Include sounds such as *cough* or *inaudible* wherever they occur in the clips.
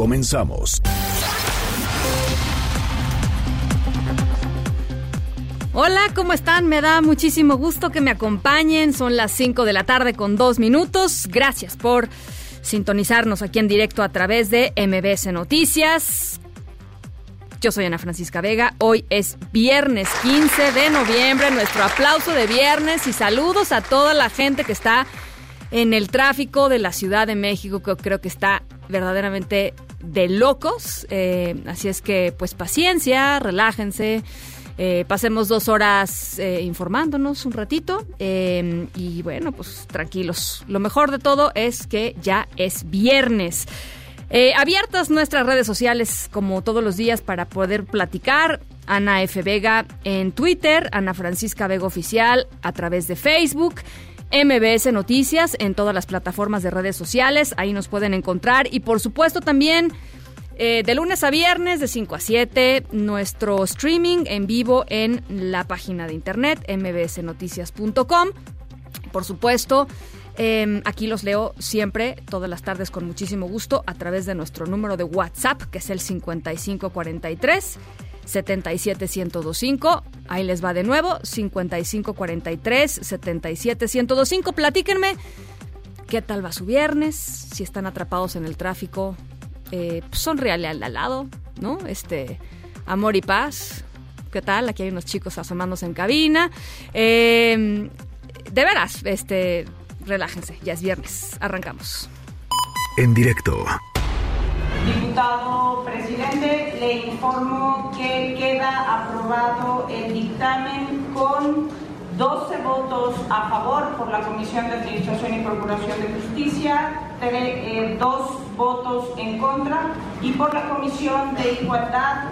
Comenzamos. Hola, ¿cómo están? Me da muchísimo gusto que me acompañen. Son las 5 de la tarde con dos minutos. Gracias por sintonizarnos aquí en directo a través de MBS Noticias. Yo soy Ana Francisca Vega. Hoy es viernes 15 de noviembre. Nuestro aplauso de viernes y saludos a toda la gente que está en el tráfico de la Ciudad de México, que creo que está verdaderamente de locos. Eh, así es que, pues paciencia, relájense. Eh, pasemos dos horas eh, informándonos un ratito eh, y bueno, pues tranquilos. Lo mejor de todo es que ya es viernes. Abiertas nuestras redes sociales como todos los días para poder platicar. Ana F. Vega en Twitter, Ana Francisca Vega Oficial a través de Facebook. MBS Noticias en todas las plataformas de redes sociales, ahí nos pueden encontrar y por supuesto también eh, de lunes a viernes de 5 a 7 nuestro streaming en vivo en la página de internet mbsnoticias.com. Por supuesto, eh, aquí los leo siempre, todas las tardes con muchísimo gusto a través de nuestro número de WhatsApp que es el 5543. 77125. Ahí les va de nuevo, 5543 77125. Platíquenme qué tal va su viernes, si están atrapados en el tráfico, eh, al de al lado, ¿no? Este, amor y paz. ¿Qué tal? Aquí hay unos chicos asomándose en cabina. Eh, de veras, este, relájense, ya es viernes. Arrancamos. En directo Diputado presidente, le informo que queda aprobado el dictamen con 12 votos a favor por la Comisión de Administración y Procuración de Justicia, tre- eh, dos votos en contra y por la Comisión de Igualdad,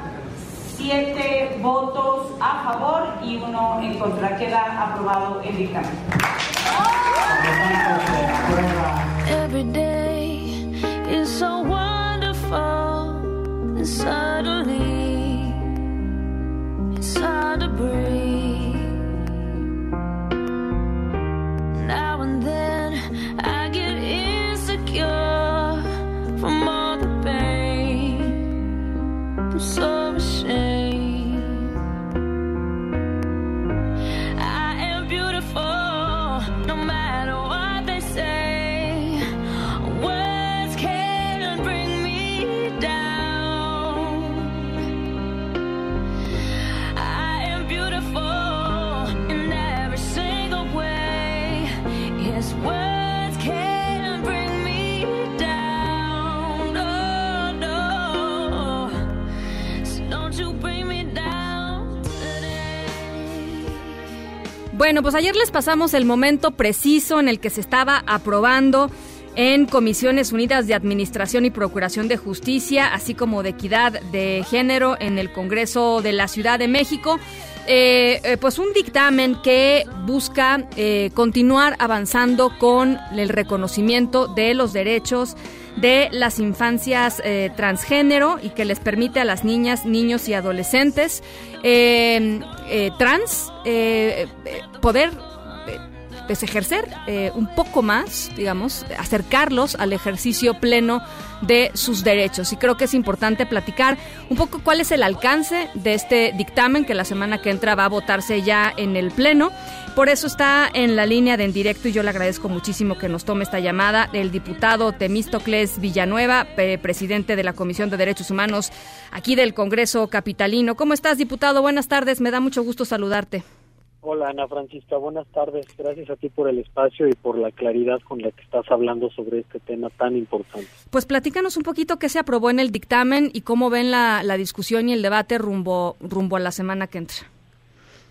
siete votos a favor y uno en contra. Queda aprobado el dictamen. fall, suddenly, it's hard to breathe. Bueno, pues ayer les pasamos el momento preciso en el que se estaba aprobando en Comisiones Unidas de Administración y Procuración de Justicia, así como de Equidad de Género en el Congreso de la Ciudad de México. eh, eh, pues un dictamen que busca eh, continuar avanzando con el reconocimiento de los derechos de las infancias eh, transgénero y que les permite a las niñas, niños y adolescentes eh, eh, trans eh, eh, poder pues, ejercer eh, un poco más, digamos, acercarlos al ejercicio pleno de sus derechos. Y creo que es importante platicar un poco cuál es el alcance de este dictamen que la semana que entra va a votarse ya en el Pleno. Por eso está en la línea de en directo y yo le agradezco muchísimo que nos tome esta llamada el diputado Temístocles Villanueva, presidente de la Comisión de Derechos Humanos aquí del Congreso Capitalino. ¿Cómo estás, diputado? Buenas tardes, me da mucho gusto saludarte. Hola Ana Francisca, buenas tardes. Gracias a ti por el espacio y por la claridad con la que estás hablando sobre este tema tan importante. Pues platícanos un poquito qué se aprobó en el dictamen y cómo ven la, la discusión y el debate rumbo, rumbo a la semana que entra.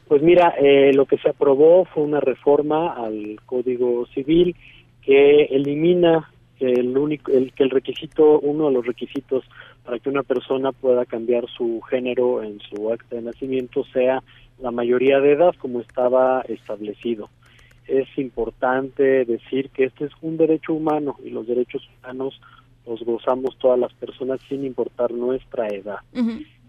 Pues mira, eh, lo que se aprobó fue una reforma al Código Civil que elimina el único, el, que el requisito, uno de los requisitos para que una persona pueda cambiar su género en su acta de nacimiento sea la mayoría de edad como estaba establecido. Es importante decir que este es un derecho humano y los derechos humanos los gozamos todas las personas sin importar nuestra edad.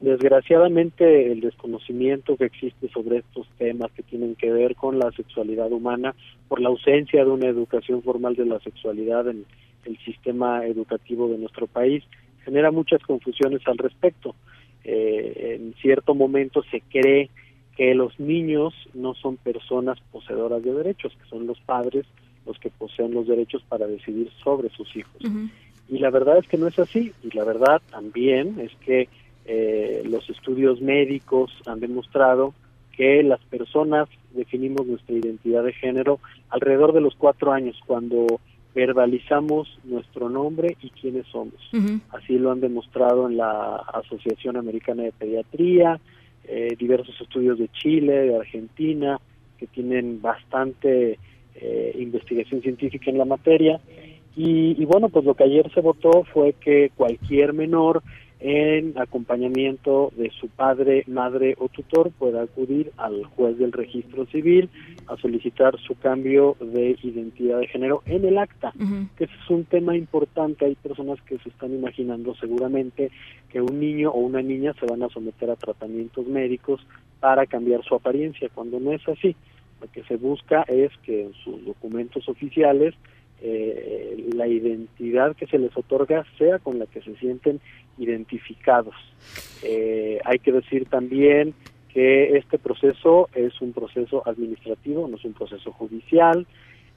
Desgraciadamente el desconocimiento que existe sobre estos temas que tienen que ver con la sexualidad humana por la ausencia de una educación formal de la sexualidad en el sistema educativo de nuestro país genera muchas confusiones al respecto. Eh, en cierto momento se cree que los niños no son personas poseedoras de derechos, que son los padres los que poseen los derechos para decidir sobre sus hijos. Y la verdad es que no es así, y la verdad también es que eh, los estudios médicos han demostrado que las personas definimos nuestra identidad de género alrededor de los cuatro años, cuando verbalizamos nuestro nombre y quiénes somos. Así lo han demostrado en la Asociación Americana de Pediatría, eh, diversos estudios de Chile, de Argentina, que tienen bastante eh, investigación científica en la materia. Y, y, bueno, pues lo que ayer se votó fue que cualquier menor en acompañamiento de su padre, madre o tutor pueda acudir al juez del registro civil a solicitar su cambio de identidad de género en el acta, que ese es un tema importante. Hay personas que se están imaginando seguramente que un niño o una niña se van a someter a tratamientos médicos para cambiar su apariencia, cuando no es así. Lo que se busca es que en sus documentos oficiales eh, la identidad que se les otorga sea con la que se sienten identificados. Eh, hay que decir también que este proceso es un proceso administrativo, no es un proceso judicial,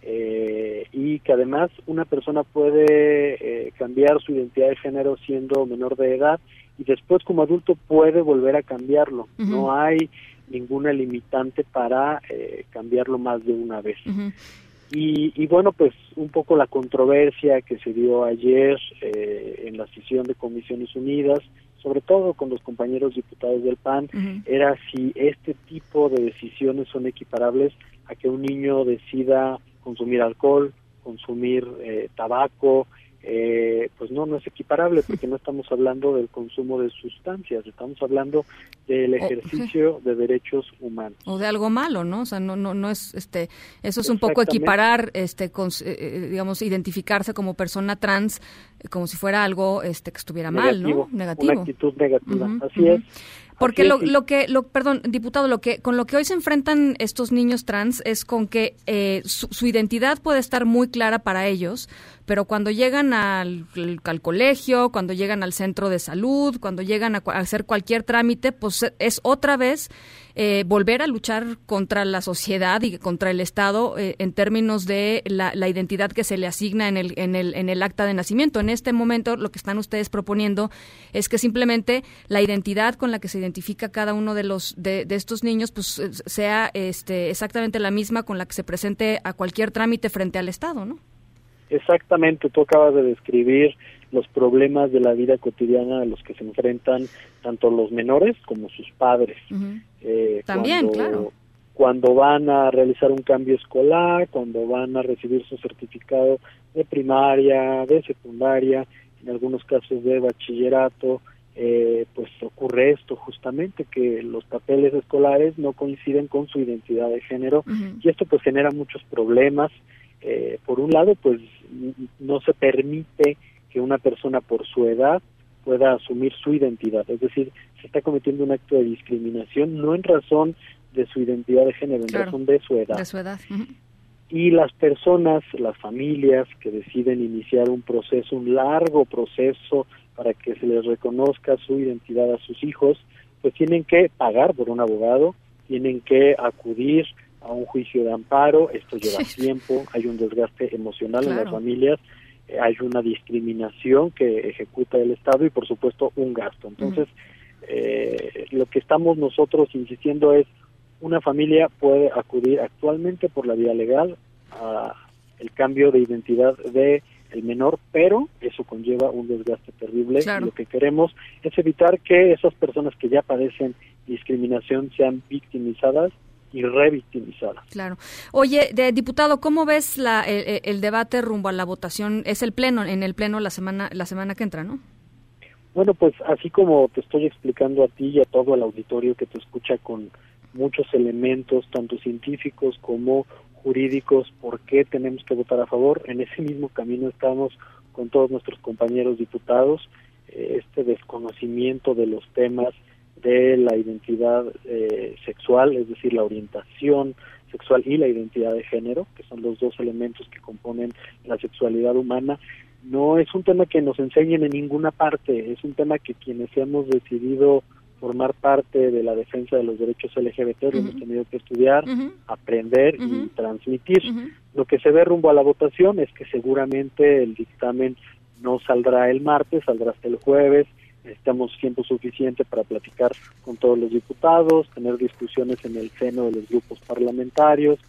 eh, y que además una persona puede eh, cambiar su identidad de género siendo menor de edad y después como adulto puede volver a cambiarlo. No hay ninguna limitante para eh, cambiarlo más de una vez. Y, y, bueno, pues un poco la controversia que se dio ayer eh, en la sesión de Comisiones Unidas, sobre todo con los compañeros diputados del PAN, era si este tipo de decisiones son equiparables a que un niño decida consumir alcohol, consumir eh, tabaco, eh, pues no, no es equiparable porque no estamos hablando del consumo de sustancias, estamos hablando del ejercicio de derechos humanos. O de algo malo, ¿no? O sea, no, no, no es, este, eso es un poco equiparar, este, con, eh, digamos, identificarse como persona trans como si fuera algo, este, que estuviera mal, ¿no? Negativo. Una actitud negativa, así es. Porque lo, lo, que, lo, perdón, diputado, lo que con lo que hoy se enfrentan estos niños trans es con que eh, su, su, identidad puede estar muy clara para ellos, pero cuando llegan al, colegio, cuando llegan al centro de salud, cuando llegan a, a hacer cualquier trámite, pues es otra vez eh, volver a luchar contra la sociedad y contra el Estado eh, en términos de la, la, identidad que se le asigna en el, en, el, en el acta de nacimiento. En este momento lo que están ustedes proponiendo es que simplemente la identidad con la que se identifica cada uno de los de, de estos niños pues sea este, exactamente la misma con la que se presente a cualquier trámite frente al Estado, ¿no? Exactamente, tú acabas de describir los problemas de la vida cotidiana a los que se enfrentan tanto los menores como sus padres. Uh -huh. eh, También, cuando, claro. Cuando van a realizar un cambio escolar, cuando van a recibir su certificado de primaria, de secundaria, en algunos casos de bachillerato, eh, pues ocurre esto justamente, que los papeles escolares no coinciden con su identidad de género uh -huh. y esto pues genera muchos problemas. Eh, por un lado, pues no se permite que una persona por su edad pueda asumir su identidad, es decir, se está cometiendo un acto de discriminación no en razón de su identidad de género, en claro, razón de su edad. De su edad. Uh -huh. Y las personas, las familias que deciden iniciar un proceso, un largo proceso para que se les reconozca su identidad a sus hijos, pues tienen que pagar por un abogado, tienen que acudir a un juicio de amparo, esto lleva tiempo, hay un desgaste emocional claro. en las familias, eh, hay una discriminación que ejecuta el Estado y por supuesto un gasto. Entonces, uh -huh. eh, lo que estamos nosotros insistiendo es, una familia puede acudir actualmente por la vía legal a el cambio de identidad de el menor, pero eso conlleva un desgaste terrible. Claro. Lo que queremos es evitar que esas personas que ya padecen discriminación sean victimizadas y revictimizadas. Claro. Oye, de, diputado, ¿cómo ves la, el, el, debate rumbo a la votación? Es el pleno, en el pleno la semana la semana que entra, ¿no? Bueno, pues así como te estoy explicando a ti y a todo el auditorio que te escucha con muchos elementos, tanto científicos como jurídicos, por qué tenemos que votar a favor, en ese mismo camino estamos con todos nuestros compañeros diputados, este desconocimiento de los temas de la identidad eh, sexual, es decir, la orientación sexual y la identidad de género, que son los dos elementos que componen la sexualidad humana, no es un tema que nos enseñen en ninguna parte, es un tema que quienes hemos decidido formar parte de la defensa de los derechos LGBT lo hemos tenido que estudiar, aprender y transmitir. Lo que se ve rumbo a la votación es que seguramente el dictamen no saldrá el martes, saldrá hasta el jueves, necesitamos tiempo suficiente para platicar con todos los diputados, tener discusiones en el seno de los grupos parlamentarios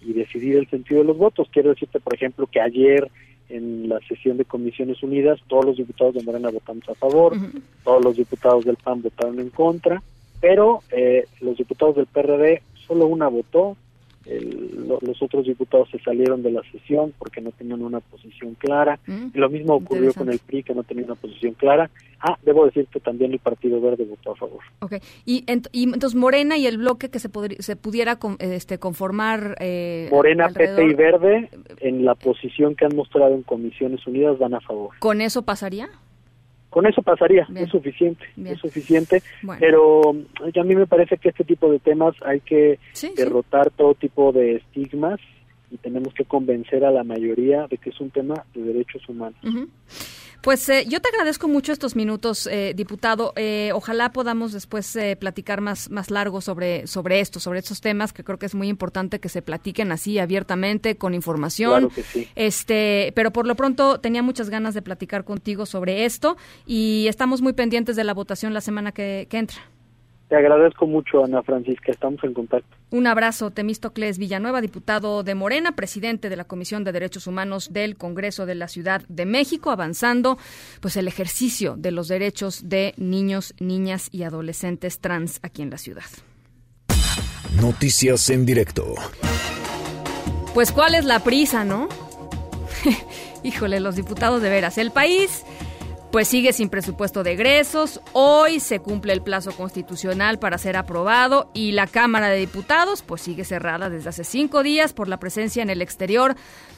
y decidir el sentido de los votos. Quiero decirte, por ejemplo, que ayer en la sesión de Comisiones Unidas todos los diputados de Morena votamos a favor, todos los diputados del PAN votaron en contra, pero eh, los diputados del PRD solo una votó, el- lo- los otros diputados se salieron de la sesión porque no tenían una posición clara. Mm, Y lo mismo ocurrió con el PRI, que no tenía una posición clara. Ah, debo decir que también el Partido Verde votó a favor. Ok. Y, ent- y entonces Morena y el bloque que se, se pudiera con- este, conformar. eh, Morena, alrededor, PT y Verde, en la posición que han mostrado en Comisiones Unidas, van a favor. ¿Con eso pasaría? Con eso pasaría, Bien. es suficiente, Bien. es suficiente. Bueno. Pero eh, a mí me parece que este tipo de temas hay que Sí, sí. derrotar todo tipo de estigmas y tenemos que convencer a la mayoría de que es un tema de derechos humanos. Pues eh, yo te agradezco mucho estos minutos, eh, diputado. Eh, ojalá podamos después eh, platicar más, más largo sobre, sobre esto, sobre estos temas, que creo que es muy importante que se platiquen así abiertamente, con información. Claro que sí. Este, pero por lo pronto tenía muchas ganas de platicar contigo sobre esto y estamos muy pendientes de la votación la semana que, que entra. Te agradezco mucho, Ana Francisca, estamos en contacto. Un abrazo, Temístocles Villanueva, diputado de Morena, presidente de la Comisión de Derechos Humanos del Congreso de la Ciudad de México, avanzando pues el ejercicio de los derechos de niños, niñas y adolescentes trans aquí en la ciudad. Noticias en directo. Pues cuál es la prisa, ¿no? *laughs* Híjole, los diputados de veras. El país pues sigue sin presupuesto de egresos. Hoy se cumple el plazo constitucional para ser aprobado y la Cámara de Diputados pues sigue cerrada desde hace cinco días por la presencia en el exterior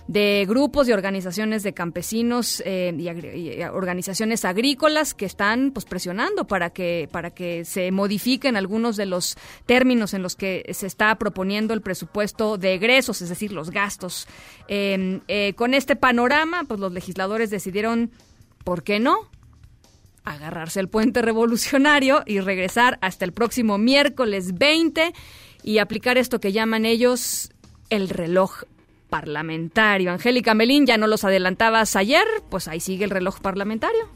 de grupos y organizaciones de campesinos eh, y, y organizaciones agrícolas que están pues presionando para que para que se modifiquen algunos de los términos en los que se está proponiendo el presupuesto de egresos, es decir, los gastos. Eh, eh, con este panorama, pues los legisladores decidieron ¿por qué no? Agarrarse el puente revolucionario y regresar hasta el próximo miércoles 20 y aplicar esto que llaman ellos el reloj parlamentario. Angélica Melín, ya no los adelantabas ayer, pues ahí sigue el reloj parlamentario.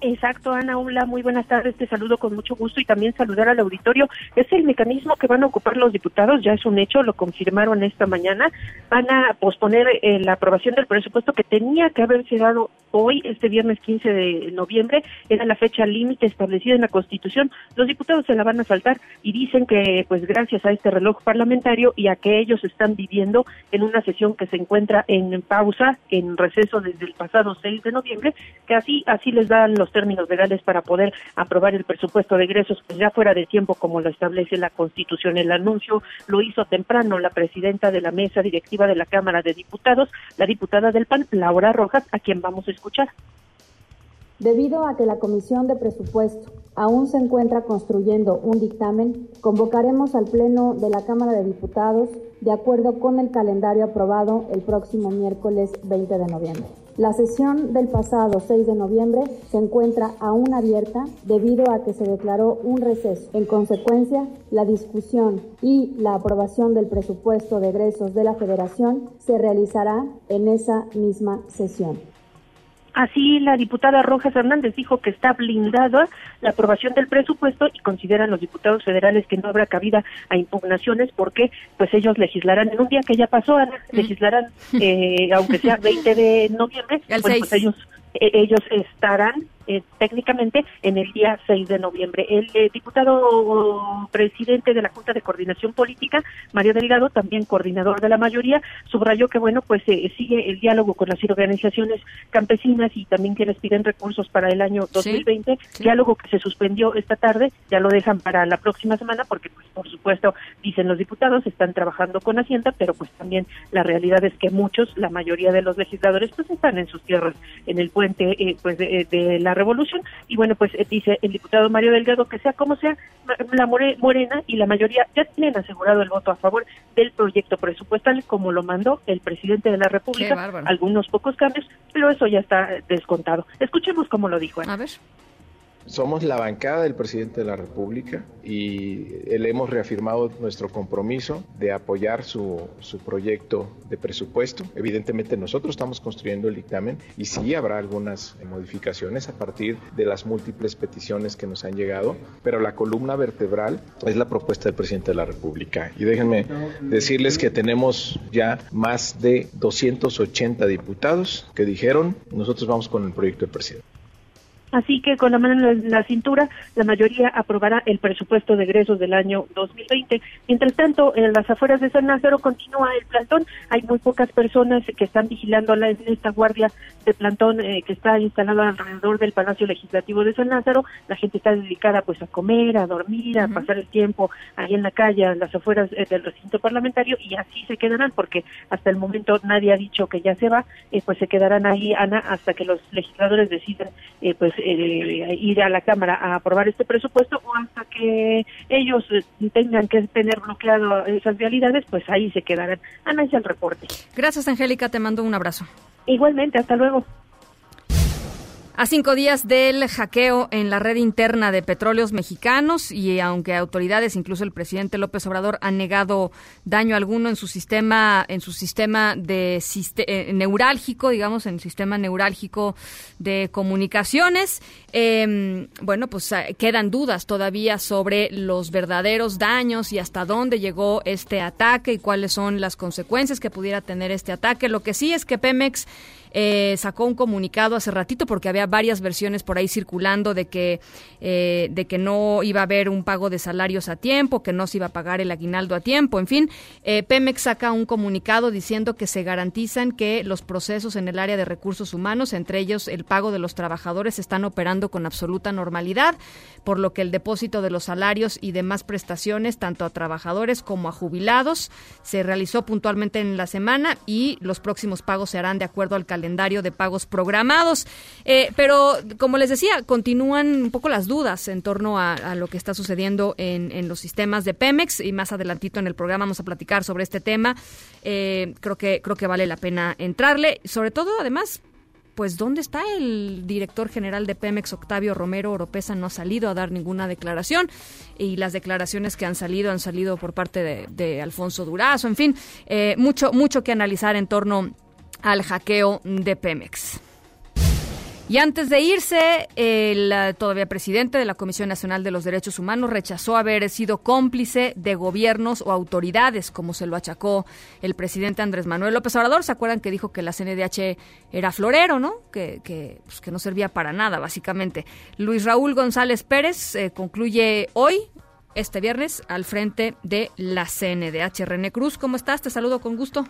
Exacto, Ana, hola, muy buenas tardes, te saludo con mucho gusto y también saludar al auditorio. Es el mecanismo que van a ocupar los diputados, ya es un hecho, lo confirmaron esta mañana. Van a posponer eh, la aprobación del presupuesto que tenía que haberse dado hoy, este viernes 15 de noviembre, era la fecha límite establecida en la Constitución. Los diputados se la van a saltar y dicen que, pues gracias a este reloj parlamentario y a que ellos están viviendo en una sesión que se encuentra en pausa, en receso desde el pasado 6 de noviembre, que así, así les dan los términos legales para poder aprobar el presupuesto de egresos, pues ya fuera de tiempo como lo establece la Constitución. El anuncio lo hizo temprano la presidenta de la mesa directiva de la Cámara de Diputados, la diputada del PAN, Laura Rojas, a quien vamos a escuchar. Debido a que la Comisión de Presupuesto aún se encuentra construyendo un dictamen, convocaremos al Pleno de la Cámara de Diputados de acuerdo con el calendario aprobado el próximo miércoles 20 de noviembre. La sesión del pasado 6 de noviembre se encuentra aún abierta debido a que se declaró un receso. En consecuencia, la discusión y la aprobación del presupuesto de egresos de la Federación se realizará en esa misma sesión. Así, la diputada Rojas Hernández dijo que está blindada la aprobación del presupuesto y consideran los diputados federales que no habrá cabida a impugnaciones porque pues ellos legislarán en un día que ya pasó, Ana, legislarán eh, aunque sea *laughs* 20 de noviembre, El bueno, 6. pues ellos eh, ellos estarán eh, técnicamente en el día 6 de noviembre. El eh, diputado presidente de la Junta de Coordinación Política, Mario Delgado, también coordinador de la mayoría, subrayó que bueno, pues eh, sigue el diálogo con las organizaciones campesinas y también quienes piden recursos para el año 2020, diálogo que se suspendió esta tarde, ya lo dejan para la próxima semana porque pues por supuesto dicen los diputados están trabajando con Hacienda, pero pues también la realidad es que muchos, la mayoría de los legisladores pues están en sus tierras en el puente eh, pues de, de la revolución y bueno pues eh, dice el diputado Mario Delgado que sea como sea la more- Morena y la mayoría ya tienen asegurado el voto a favor del proyecto presupuestal como lo mandó el presidente de la República, algunos pocos cambios, pero eso ya está descontado. Escuchemos cómo lo dijo. A ver. Somos la bancada del presidente de la República y le hemos reafirmado nuestro compromiso de apoyar su, su proyecto de presupuesto. Evidentemente nosotros estamos construyendo el dictamen y sí habrá algunas modificaciones a partir de las múltiples peticiones que nos han llegado, pero la columna vertebral es la propuesta del presidente de la República. Y déjenme decirles que tenemos ya más de 280 diputados que dijeron nosotros vamos con el proyecto del presidente. Así que con la mano en la cintura, la mayoría aprobará el presupuesto de egresos del año 2020. Mientras tanto, en las afueras de San Lázaro continúa el plantón. Hay muy pocas personas que están vigilando la- en esta guardia de plantón eh, que está instalada alrededor del Palacio Legislativo de San Lázaro. La gente está dedicada pues a comer, a dormir, a pasar el tiempo ahí en la calle, a las afueras eh, del recinto parlamentario y así se quedarán porque hasta el momento nadie ha dicho que ya se va, eh, pues se quedarán ahí, Ana, hasta que los legisladores decidan eh, pues eh, ir a la Cámara a aprobar este presupuesto o hasta que ellos eh, tengan que tener bloqueado esas vialidades, pues ahí se quedarán. Ana, es el reporte. Gracias, Angélica. Te mando un abrazo. Igualmente, hasta luego. A cinco días del hackeo en la red interna de petróleos mexicanos y aunque autoridades, incluso el presidente López Obrador, han negado daño alguno en su sistema, en su sistema de eh, neurálgico, digamos, en el sistema neurálgico de comunicaciones, eh, bueno, pues eh, quedan dudas todavía sobre los verdaderos daños y hasta dónde llegó este ataque y cuáles son las consecuencias que pudiera tener este ataque. Lo que sí es que Pemex eh, sacó un comunicado hace ratito porque había varias versiones por ahí circulando de que eh, de que no iba a haber un pago de salarios a tiempo, que no se iba a pagar el aguinaldo a tiempo, en fin, eh, Pemex saca un comunicado diciendo que se garantizan que los procesos en el área de recursos humanos, entre ellos el pago de los trabajadores, están operando con absoluta normalidad, por lo que el depósito de los salarios y demás prestaciones, tanto a trabajadores como a jubilados, se realizó puntualmente en la semana y los próximos pagos se harán de acuerdo al calendario de pagos programados. Eh, pero, como les decía, continúan un poco las dudas en torno a, lo que está sucediendo en, los sistemas de Pemex y más adelantito en el programa vamos a platicar sobre este tema. Eh, creo que creo que vale la pena entrarle, sobre todo, además, pues ¿dónde está el director general de Pemex, Octavio Romero Oropesa? No ha salido a dar ninguna declaración y las declaraciones que han salido han salido por parte de, de Alfonso Durazo, en fin, eh, mucho, mucho que analizar en torno al hackeo de Pemex. Y antes de irse, el eh, todavía presidente de la Comisión Nacional de los Derechos Humanos rechazó haber sido cómplice de gobiernos o autoridades, como se lo achacó el presidente Andrés Manuel López Obrador. ¿Se acuerdan que dijo que la CNDH era florero, no? Que, pues, que no servía para nada, básicamente. Luis Raúl González Pérez eh, concluye hoy, este viernes, al frente de la CNDH. René Cruz, ¿cómo estás? Te saludo con gusto.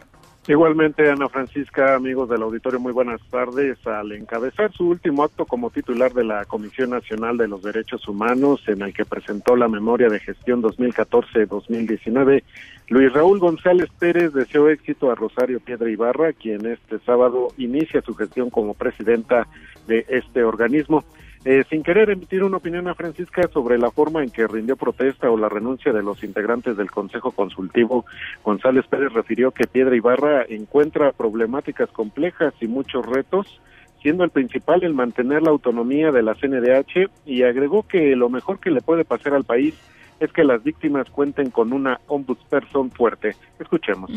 Igualmente, Ana Francisca, amigos del auditorio, muy buenas tardes. Al encabezar su último acto como titular de la Comisión Nacional de los Derechos Humanos, en el que presentó la memoria de gestión 2014-2019, Luis Raúl González Pérez deseó éxito a Rosario Piedra Ibarra, quien este sábado inicia su gestión como presidenta de este organismo. Eh, sin querer emitir una opinión a Francisca sobre la forma en que rindió protesta o la renuncia de los integrantes del Consejo Consultivo, González Pérez refirió que Piedra Ibarra encuentra problemáticas complejas y muchos retos, siendo el principal el mantener la autonomía de la CNDH y agregó que lo mejor que le puede pasar al país es que las víctimas cuenten con una ombudsperson fuerte. Escuchemos.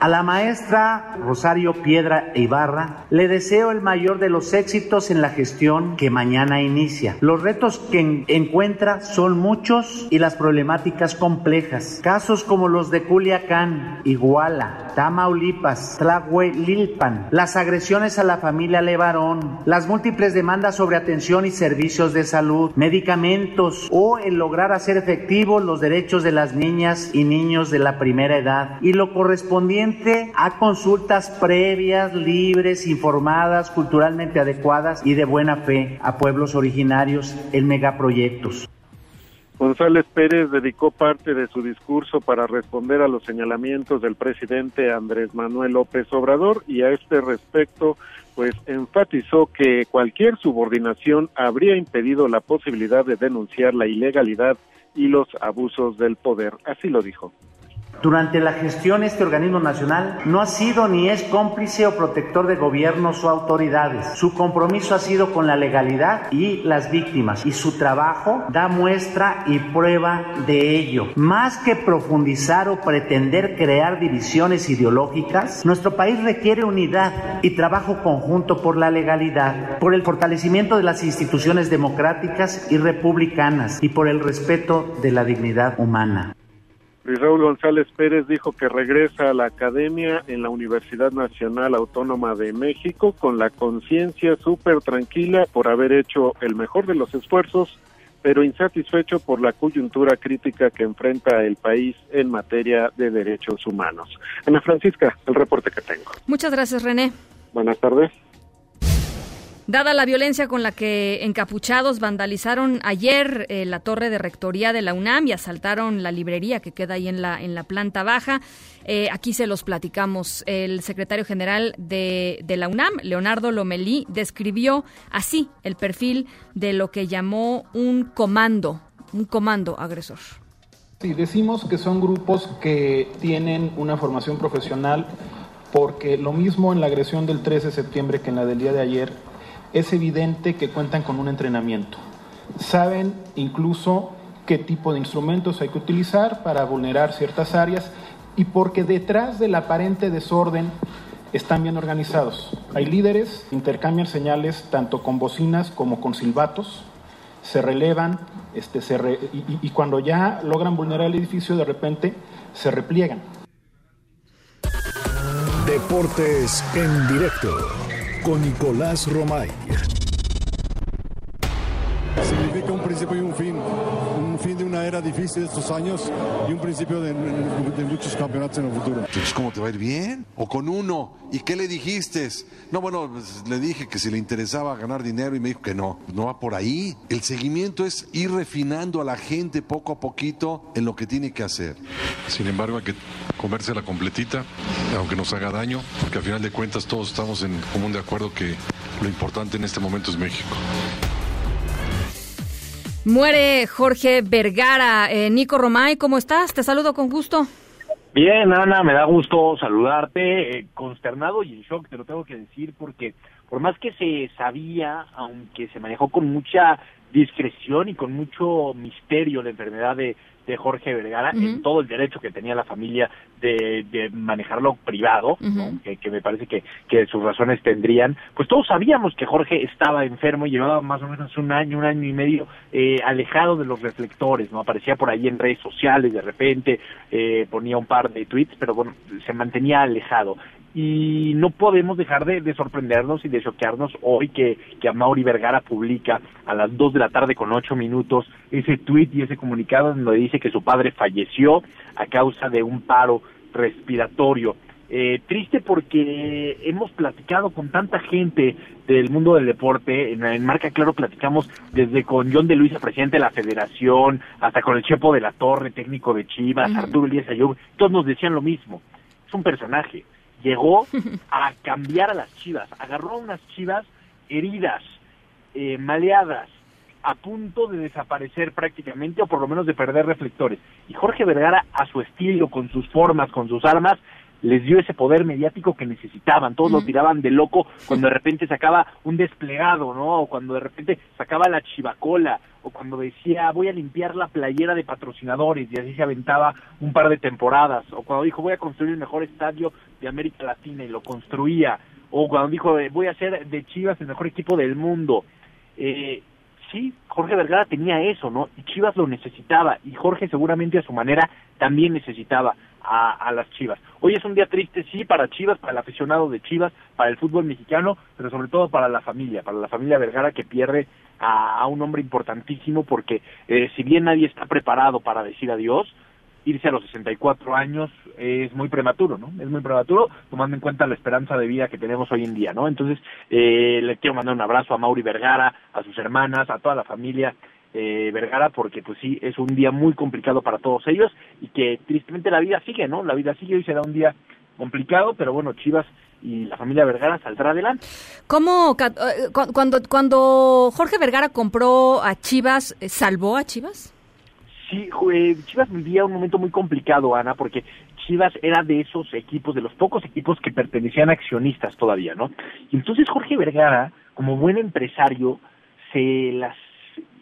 A la maestra Rosario Piedra Ibarra le deseo el mayor de los éxitos en la gestión que mañana inicia. Los retos que en- encuentra son muchos y las problemáticas complejas. Casos como los de Culiacán, Iguala, Tamaulipas, Tlahuelilpan, las agresiones a la familia Levarón, las múltiples demandas sobre atención y servicios de salud, medicamentos o el lograr hacer efectivos los derechos de las niñas y niños de la primera edad y lo correspondiente a consultas previas, libres, informadas, culturalmente adecuadas y de buena fe a pueblos originarios en megaproyectos. González Pérez dedicó parte de su discurso para responder a los señalamientos del presidente Andrés Manuel López Obrador y a este respecto, pues enfatizó que cualquier subordinación habría impedido la posibilidad de denunciar la ilegalidad y los abusos del poder. Así lo dijo. Durante la gestión este organismo nacional no ha sido ni es cómplice o protector de gobiernos o autoridades. Su compromiso ha sido con la legalidad y las víctimas y su trabajo da muestra y prueba de ello. Más que profundizar o pretender crear divisiones ideológicas, nuestro país requiere unidad y trabajo conjunto por la legalidad, por el fortalecimiento de las instituciones democráticas y republicanas y por el respeto de la dignidad humana. Luis Raúl González Pérez dijo que regresa a la academia en la Universidad Nacional Autónoma de México con la conciencia súper tranquila por haber hecho el mejor de los esfuerzos, pero insatisfecho por la coyuntura crítica que enfrenta el país en materia de derechos humanos. Ana Francisca, el reporte que tengo. Muchas gracias, René. Buenas tardes. Dada la violencia con la que encapuchados vandalizaron ayer eh, la torre de rectoría de la UNAM y asaltaron la librería que queda ahí en la, en la planta baja, eh, aquí se los platicamos. El secretario general de, de la UNAM, Leonardo Lomelí, describió así el perfil de lo que llamó un comando, un comando agresor. Sí, decimos que son grupos que tienen una formación profesional porque lo mismo en la agresión del 13 de septiembre que en la del día de ayer, es evidente que cuentan con un entrenamiento. Saben incluso qué tipo de instrumentos hay que utilizar para vulnerar ciertas áreas y porque detrás del aparente desorden están bien organizados. Hay líderes, intercambian señales tanto con bocinas como con silbatos, se relevan este, se re- y, y- y cuando ya logran vulnerar el edificio de repente se repliegan. Deportes en directo con Nicolás Romay. Significa un principio y un difícil estos años y un principio de, de muchos campeonatos en el futuro. Entonces, ¿cómo te va a ir bien? ¿O con uno? ¿Y qué le dijiste? No, bueno, pues, le dije que si le interesaba ganar dinero y me dijo que no. No va por ahí. El seguimiento es ir refinando a la gente poco a poquito en lo que tiene que hacer. Sin embargo, hay que comérsela completita, aunque nos haga daño, porque al final de cuentas todos estamos en común de acuerdo que lo importante en este momento es México. Muere Jorge Vergara. Eh, Nico Romay, ¿cómo estás? Te saludo con gusto. Bien, Ana, me da gusto saludarte, eh, consternado y en shock, te lo tengo que decir, porque por más que se sabía, aunque se manejó con mucha discreción y con mucho misterio la enfermedad de, de Jorge Vergara, en todo el derecho que tenía la familia de, de manejarlo privado, que, que me parece que, que sus razones tendrían, pues todos sabíamos que Jorge estaba enfermo y llevaba más o menos un año, un año y medio eh, alejado de los reflectores, ¿no? Aparecía por ahí en redes sociales de repente, eh, ponía un par de tweets, pero bueno, se mantenía alejado. Y no podemos dejar de, de sorprendernos y de choquearnos hoy que, que Amaury Vergara publica a las 2 de la tarde con 8 minutos ese tweet y ese comunicado donde dice que su padre falleció a causa de un paro respiratorio. Eh, triste porque hemos platicado con tanta gente del mundo del deporte. En, en Marca Claro platicamos desde con John de Luisa, presidente de la federación, hasta con el Chepo de la Torre, técnico de Chivas. Arturo Elías Ayub. Todos nos decían lo mismo. Es un personaje. Llegó a cambiar a las Chivas. Agarró a unas Chivas heridas, eh, maleadas, a punto de desaparecer prácticamente o por lo menos de perder reflectores. Y Jorge Vergara, a su estilo, con sus formas, con sus armas, les dio ese poder mediático que necesitaban. Todos lo tiraban de loco cuando de repente sacaba un desplegado, ¿no? O cuando de repente sacaba la chivacola, o cuando decía voy a limpiar la playera de patrocinadores y así se aventaba un par de temporadas, o cuando dijo voy a construir el mejor estadio de América Latina y lo construía, o cuando dijo voy a hacer de Chivas el mejor equipo del mundo. Eh, sí, Jorge Vergara tenía eso, ¿no? Y Chivas lo necesitaba, y Jorge seguramente a su manera también necesitaba a, las Chivas. Hoy es un día triste, sí, para Chivas, para el aficionado de Chivas, para el fútbol mexicano, pero sobre todo para la familia, para la familia Vergara que pierde a, a un hombre importantísimo, porque eh, si bien nadie está preparado para decir adiós, irse a los 64 años es muy prematuro, ¿no? Es muy prematuro, tomando en cuenta la esperanza de vida que tenemos hoy en día, ¿no? Entonces, eh, le quiero mandar un abrazo a Mauri Vergara, a sus hermanas, a toda la familia eh, Vergara, porque pues sí, es un día muy complicado para todos ellos y que tristemente la vida sigue, ¿no? La vida sigue, hoy será un día complicado, pero bueno, Chivas y la familia Vergara saldrá adelante. ¿Cómo, eh, cu- cuando, cuando Jorge Vergara compró a Chivas, eh, salvó a Chivas? Eh, Chivas vivía un momento muy complicado, Ana, porque Chivas era de esos equipos, de los pocos equipos que pertenecían a accionistas todavía, ¿no? Y entonces Jorge Vergara, como buen empresario, se las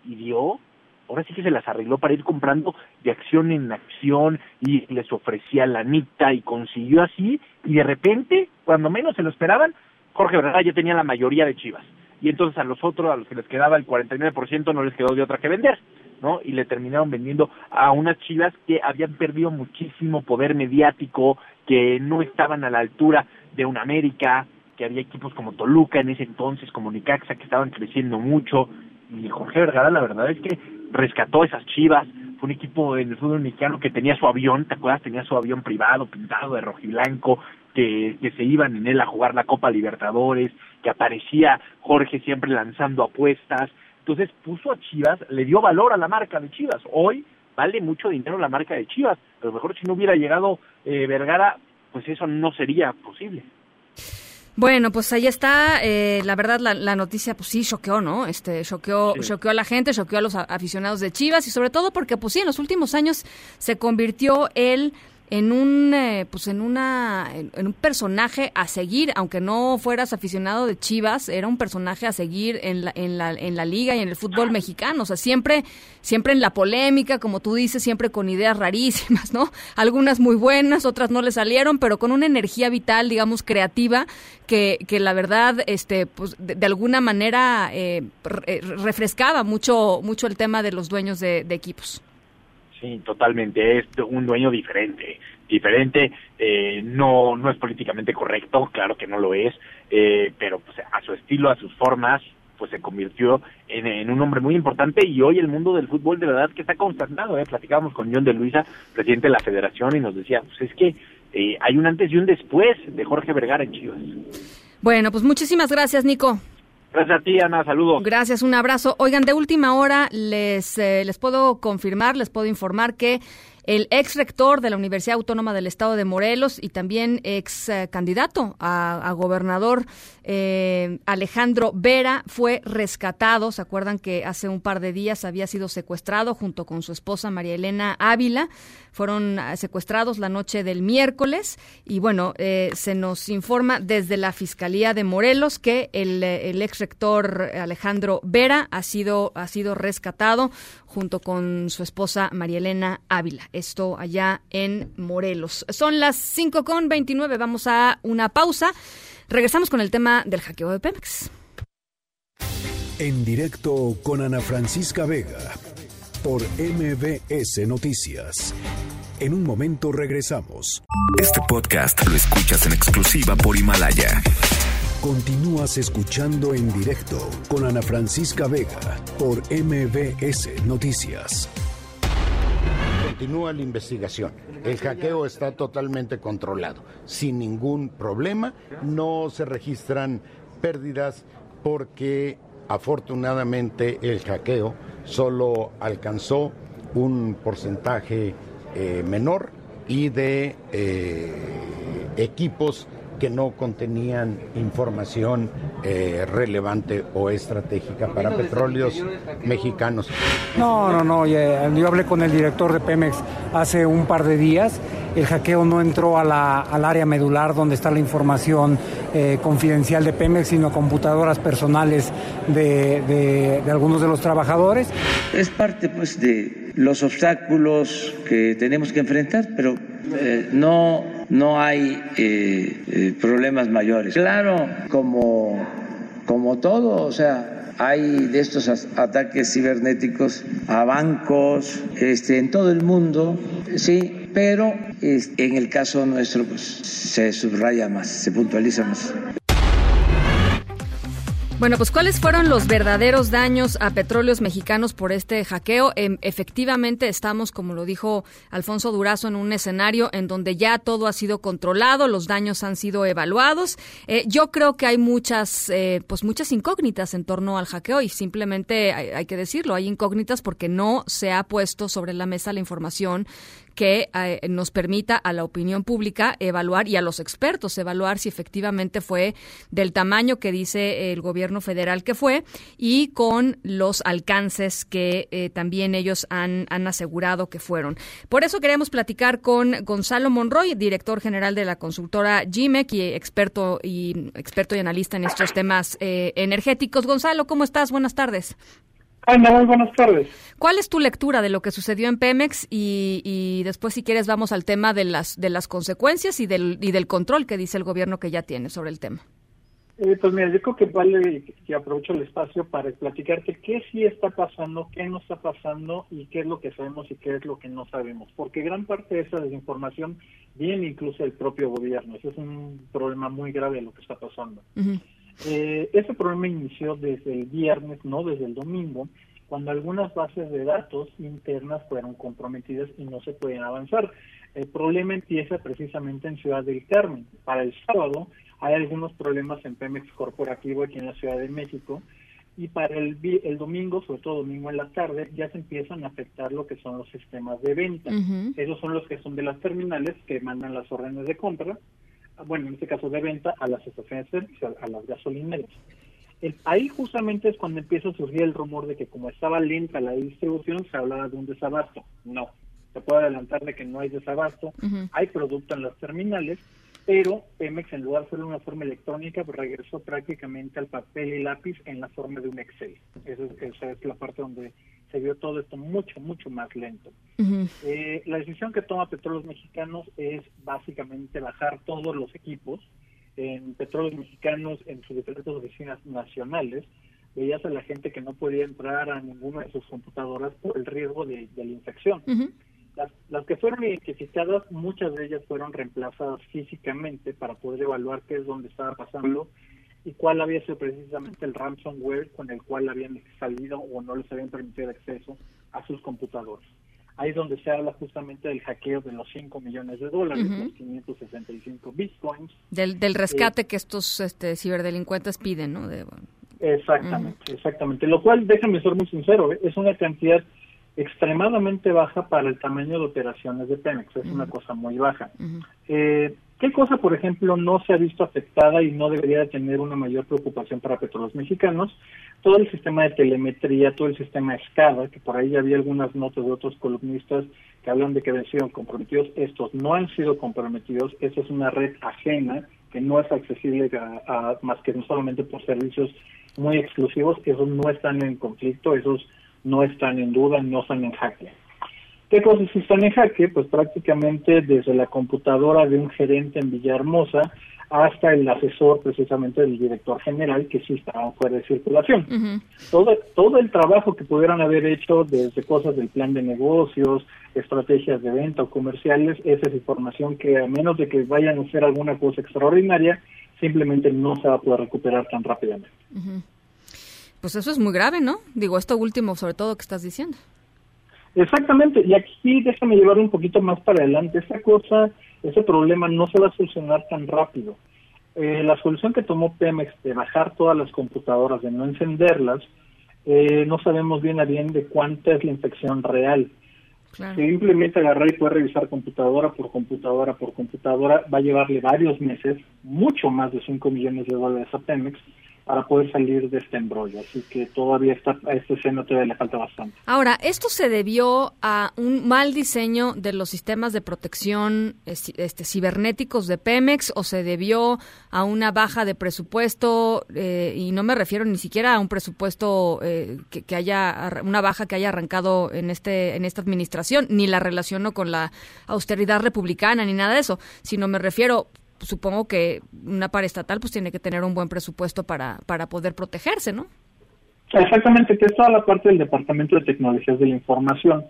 dio, ahora sí que se las arregló para ir comprando de acción en acción y les ofrecía lanita y consiguió así, y de repente, cuando menos se lo esperaban, Jorge Vergara ya tenía la mayoría de Chivas. Y entonces a los otros, a los que les quedaba el 49%, no les quedó de otra que vender. ¿No? Y le terminaron vendiendo a unas chivas que habían perdido muchísimo poder mediático, que no estaban a la altura de un América, que había equipos como Toluca en ese entonces, como Nicaxa, que estaban creciendo mucho. Y Jorge Vergara, la verdad es que rescató esas chivas. Fue un equipo en el fútbol mexicano que tenía su avión, ¿te acuerdas? Tenía su avión privado pintado de rojiblanco, que, que se iban en él a jugar la Copa Libertadores, que aparecía Jorge siempre lanzando apuestas. Entonces puso a Chivas, le dio valor a la marca de Chivas. Hoy vale mucho dinero la marca de Chivas, pero mejor si no hubiera llegado eh, Vergara, pues eso no sería posible. Bueno, pues ahí está. eh, la verdad, la, la noticia, pues sí, choqueó, ¿no? Este, choqueó, choqueó a la gente, choqueó a los a- aficionados de Chivas y sobre todo porque, pues sí, en los últimos años se convirtió él en un, eh, pues en una, en, un personaje a seguir, aunque no fueras aficionado de Chivas, era un personaje a seguir en la, en la, en la liga y en el fútbol mexicano. O sea, siempre, siempre en la polémica, como tú dices, siempre con ideas rarísimas, ¿no? Algunas muy buenas, otras no le salieron, pero con una energía vital, digamos, creativa, que, que la verdad, este, pues, de, de alguna manera eh, eh, refrescaba mucho, mucho el tema de los dueños de, de equipos. Sí, totalmente. Es un dueño diferente. Diferente, eh, no, no es políticamente correcto, claro que no lo es, eh, pero pues, a su estilo, a sus formas, pues se convirtió en, un hombre muy importante y hoy el mundo del fútbol de verdad que está consternado. ¿eh? Platicábamos con John de Luisa, presidente de la federación, y nos decía, pues es que eh, hay un antes y un después de Jorge Vergara en Chivas. Bueno, pues muchísimas gracias, Nico. Gracias a ti, Ana, saludos. Gracias, un abrazo. Oigan, de última hora les, eh, les puedo confirmar, les puedo informar que el ex rector de la Universidad Autónoma del Estado de Morelos y también ex eh, candidato a, a gobernador eh, Alejandro Vera fue rescatado. ¿Se acuerdan que hace un par de días había sido secuestrado junto con su esposa María Elena Ávila? Fueron ah, secuestrados la noche del miércoles y bueno, eh, se nos informa desde la Fiscalía de Morelos que el, eh, el ex rector Alejandro Vera ha sido, ha sido rescatado junto con su esposa María Elena Ávila. Esto allá en Morelos. Son las 5 con 29. Vamos a una pausa. Regresamos con el tema del hackeo de Pemex. En directo con Ana Francisca Vega por MBS Noticias. En un momento regresamos. Este podcast lo escuchas en exclusiva por Himalaya. Continúas escuchando en directo con Ana Francisca Vega por MBS Noticias. Continúa la investigación. El hackeo está totalmente controlado, sin ningún problema. No se registran pérdidas porque afortunadamente el hackeo solo alcanzó un porcentaje eh, menor y de eh, equipos que no contenían información eh, relevante o estratégica para petróleos mexicanos. No, no, no. ya- Yo hablé con el director de Pemex hace un par de días. El hackeo no entró a la- al área medular donde está la información eh, confidencial de Pemex, sino a computadoras personales de, de- de algunos de los trabajadores. Es parte pues de los obstáculos que tenemos que enfrentar, pero eh, no, no hay eh, eh, problemas mayores. Claro, como, como todo, o sea, hay de estos ataques cibernéticos a bancos este, en todo el mundo, sí, pero en el caso nuestro pues, se subraya más, se puntualiza más. Bueno, pues ¿cuáles fueron los verdaderos daños a petróleos mexicanos por este hackeo? Em, efectivamente estamos, como lo dijo Alfonso Durazo, en un escenario en donde ya todo ha sido controlado, los daños han sido evaluados. Eh, yo creo que hay muchas, eh, pues muchas incógnitas en torno al hackeo y simplemente hay, hay que decirlo, hay incógnitas porque no se ha puesto sobre la mesa la información que eh, nos permita a la opinión pública evaluar y a los expertos evaluar si efectivamente fue del tamaño que dice el gobierno federal que fue y con los alcances que eh, también ellos han, han asegurado que fueron. Por eso queremos platicar con Gonzalo Monroy, director general de la consultora GIMEC y experto y experto y analista en estos temas eh, energéticos. Gonzalo, ¿cómo estás? Buenas tardes. Ana, muy buenas tardes. ¿Cuál es tu lectura de lo que sucedió en Pemex y, y después, si quieres, vamos al tema de las de las consecuencias y del y del control que dice el gobierno que ya tiene sobre el tema? Eh, pues mira, yo creo que vale que aprovecho el espacio para platicarte qué sí está pasando, qué no está pasando y qué es lo que sabemos y qué es lo que no sabemos. Porque gran parte de esa desinformación viene incluso del propio gobierno. Ese es un problema muy grave de lo que está pasando. Eh, ese problema inició desde el viernes, no desde el domingo, cuando algunas bases de datos internas fueron comprometidas y no se pueden avanzar. El problema empieza precisamente en Ciudad del Carmen. Para el sábado hay algunos problemas en Pemex Corporativo aquí en la Ciudad de México y para el, el domingo, sobre todo domingo en la tarde, ya se empiezan a afectar lo que son los sistemas de venta. Ujú. Esos son los que son de las terminales que mandan las órdenes de compra, bueno, en este caso de venta, a las estaciones de servicio, a las gasolineras. El- ahí justamente es cuando empieza a surgir el rumor de que como estaba lenta la distribución, se hablaba de un desabasto. No, se puede adelantar de que no hay desabasto, hay producto en las terminales, pero Pemex en lugar de hacerlo una forma electrónica, pues regresó prácticamente al papel y lápiz en la forma de un Excel. Esa es, esa es la parte donde se vio todo esto mucho, mucho más lento. Eh, la decisión que toma Petróleos Mexicanos es básicamente bajar todos los equipos en Petróleos Mexicanos, en sus diferentes oficinas nacionales. Veías a la gente que no podía entrar a ninguna de sus computadoras por el riesgo de, de la infección. Las, las que fueron identificadas, muchas de ellas fueron reemplazadas físicamente para poder evaluar qué es donde estaba pasando y cuál había sido precisamente el ransomware con el cual habían salido o no les habían permitido acceso a sus computadoras. Ahí es donde se habla justamente del hackeo de los 5 millones de dólares, Ujú. los 565 bitcoins. Del, del rescate que estos este, ciberdelincuentes piden, ¿no? De, bueno, Exactamente, exactamente. Lo cual, déjame ser muy sincero, ¿eh? es una cantidad extremadamente baja para el tamaño de operaciones de Pemex, es una cosa muy baja. Eh, ¿Qué cosa, por ejemplo, no se ha visto afectada y no debería tener una mayor preocupación para petróleos mexicanos? Todo el sistema de telemetría, todo el sistema SCADA, que por ahí había algunas notas de otros columnistas que hablan de que habían sido comprometidos. Estos no han sido comprometidos. Esta es una red ajena que no es accesible a- más que no solamente por servicios muy exclusivos. Esos no están en conflicto, esos no están en duda, no están en jaque. ¿Qué están en jaque? Pues prácticamente desde la computadora de un gerente en Villahermosa hasta el asesor precisamente del director general que sí estaban fuera de circulación. Todo, todo el trabajo que pudieran haber hecho desde cosas del plan de negocios, estrategias de venta o comerciales, esa es información que a menos de que vayan a hacer alguna cosa extraordinaria, simplemente no se va a poder recuperar tan rápidamente. Pues eso es muy grave, ¿no? Digo, esto último sobre todo que estás diciendo. Exactamente, y aquí déjame llevar un poquito más para adelante. Esta cosa, ese problema no se va a solucionar tan rápido. Eh, la solución que tomó Pemex de bajar todas las computadoras, de no encenderlas, eh, no sabemos bien a bien de cuánta es la infección real. Claro. Simplemente agarrar y poder revisar computadora por computadora por computadora va a llevarle varios meses, mucho más de 5 millones de dólares a Pemex para poder salir de este embrollo. Así que todavía está, a este seno todavía le falta bastante. Ahora, ¿esto se debió a un mal diseño de los sistemas de protección este, cibernéticos de Pemex o se debió a una baja de presupuesto? Eh, y no me refiero ni siquiera a un presupuesto eh, que, que, haya, una baja que haya arrancado en, este, en esta administración, ni la relaciono con la austeridad republicana ni nada de eso, sino me refiero supongo que una paraestatal pues tiene que tener un buen presupuesto para, para poder protegerse, ¿no? Exactamente, que es toda la parte del Departamento de Tecnologías de la Información.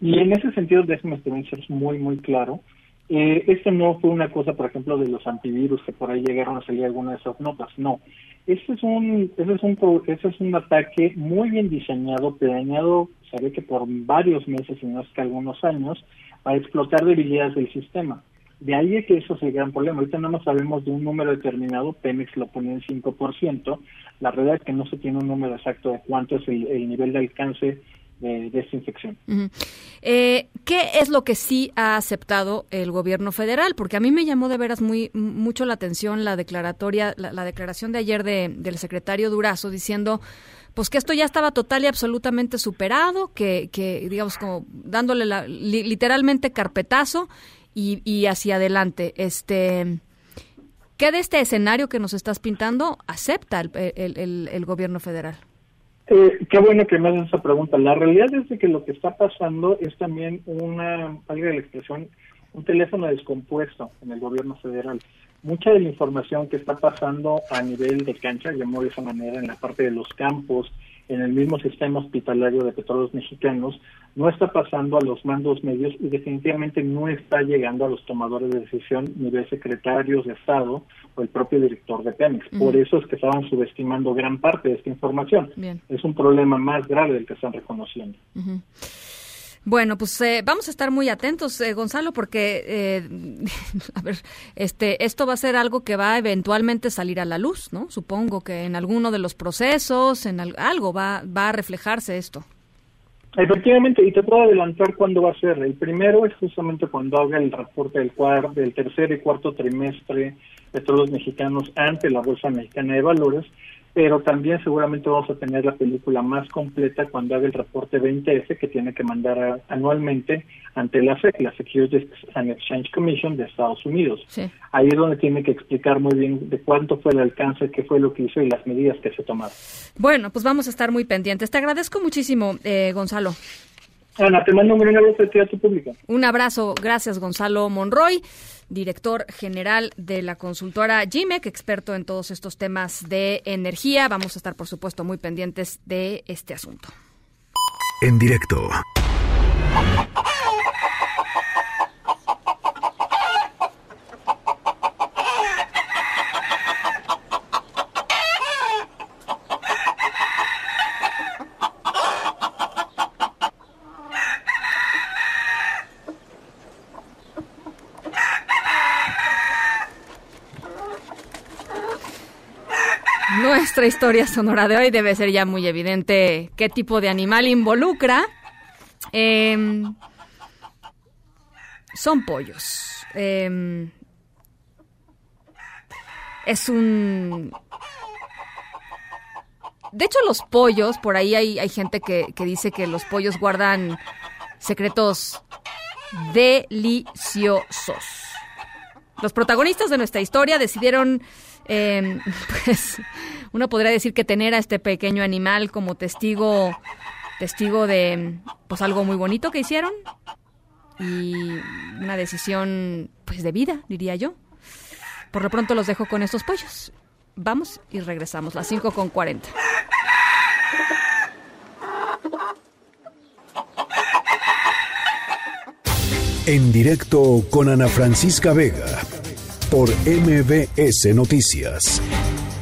Y en ese sentido, déjeme ser muy, muy claro. Eh, esto no fue una cosa, por ejemplo, de los antivirus que por ahí llegaron a salir algunas de esas notas. No. Este es un, ese es un, ese es un ataque muy bien diseñado, planeado, sabe que por varios meses, y no es que algunos años, para explotar debilidades del sistema. De ahí es que eso es el gran problema. Ahorita no sabemos de un número determinado, Pemex lo pone en 5%. La realidad es que no se tiene un número exacto de cuánto es el, nivel de alcance de, de esta infección. Eh, ¿Qué es lo que sí ha aceptado el gobierno federal? Porque a mí me llamó de veras muy mucho la atención la declaratoria, la, la declaración de ayer de, del secretario Durazo diciendo pues que esto ya estaba total y absolutamente superado, que, que digamos como dándole la, li, literalmente carpetazo y, y, hacia adelante. Este, ¿Qué de este escenario que nos estás pintando acepta el, el, el, gobierno federal? Eh, qué bueno que me haces esa pregunta. La realidad es de que lo que está pasando es también una, valga la expresión, un teléfono descompuesto en el gobierno federal. Mucha de la información que está pasando a nivel de cancha, llamó de esa manera, en la parte de los campos, en el mismo sistema hospitalario de petróleos mexicanos, no está pasando a los mandos medios y definitivamente no está llegando a los tomadores de decisión, nivel secretarios de Estado o el propio director de Pemex. Por eso es que estaban subestimando gran parte de esta información. Bien. Es un problema más grave del que están reconociendo. Uh -huh. Bueno, pues eh, vamos a estar muy atentos, eh, Gonzalo, porque eh, *laughs* a ver, este, esto va a ser algo que va a eventualmente salir a la luz, ¿no? Supongo que en alguno de los procesos, en al, algo va, va a reflejarse esto. Efectivamente, y te puedo adelantar cuándo va a ser. El primero es justamente cuando haga el reporte del, cuar, del tercer y cuarto trimestre de todos los mexicanos ante la Bolsa Mexicana de Valores, pero también seguramente vamos a tener la película más completa cuando haga el reporte 20F que tiene que mandar anualmente ante la SEC, la Securities and Exchange Commission de Estados Unidos. Sí. Ahí es donde tiene que explicar muy bien de cuánto fue el alcance, qué fue lo que hizo y las medidas que se tomaron. Bueno, pues vamos a estar muy pendientes. Te agradezco muchísimo, eh, Gonzalo. Ana, te mando un gran abrazo a tu público. Un abrazo, gracias Gonzalo Monroy, director general de la consultora GIMEC, experto en todos estos temas de energía. Vamos a estar, por supuesto, muy pendientes de este asunto. En directo. Nuestra historia sonora de hoy debe ser ya muy evidente qué tipo de animal involucra. Eh, son pollos. Eh, es un... De hecho, los pollos, por ahí hay, gente que, dice que los pollos guardan secretos deliciosos. Los protagonistas de nuestra historia decidieron eh, *laughs* pues uno podría decir que tener a este pequeño animal como testigo testigo de pues algo muy bonito que hicieron y una decisión pues de vida diría yo. Por lo pronto los dejo con estos pollos. Vamos y regresamos las 5 con 40 en directo con Ana Francisca Vega por MBS Noticias.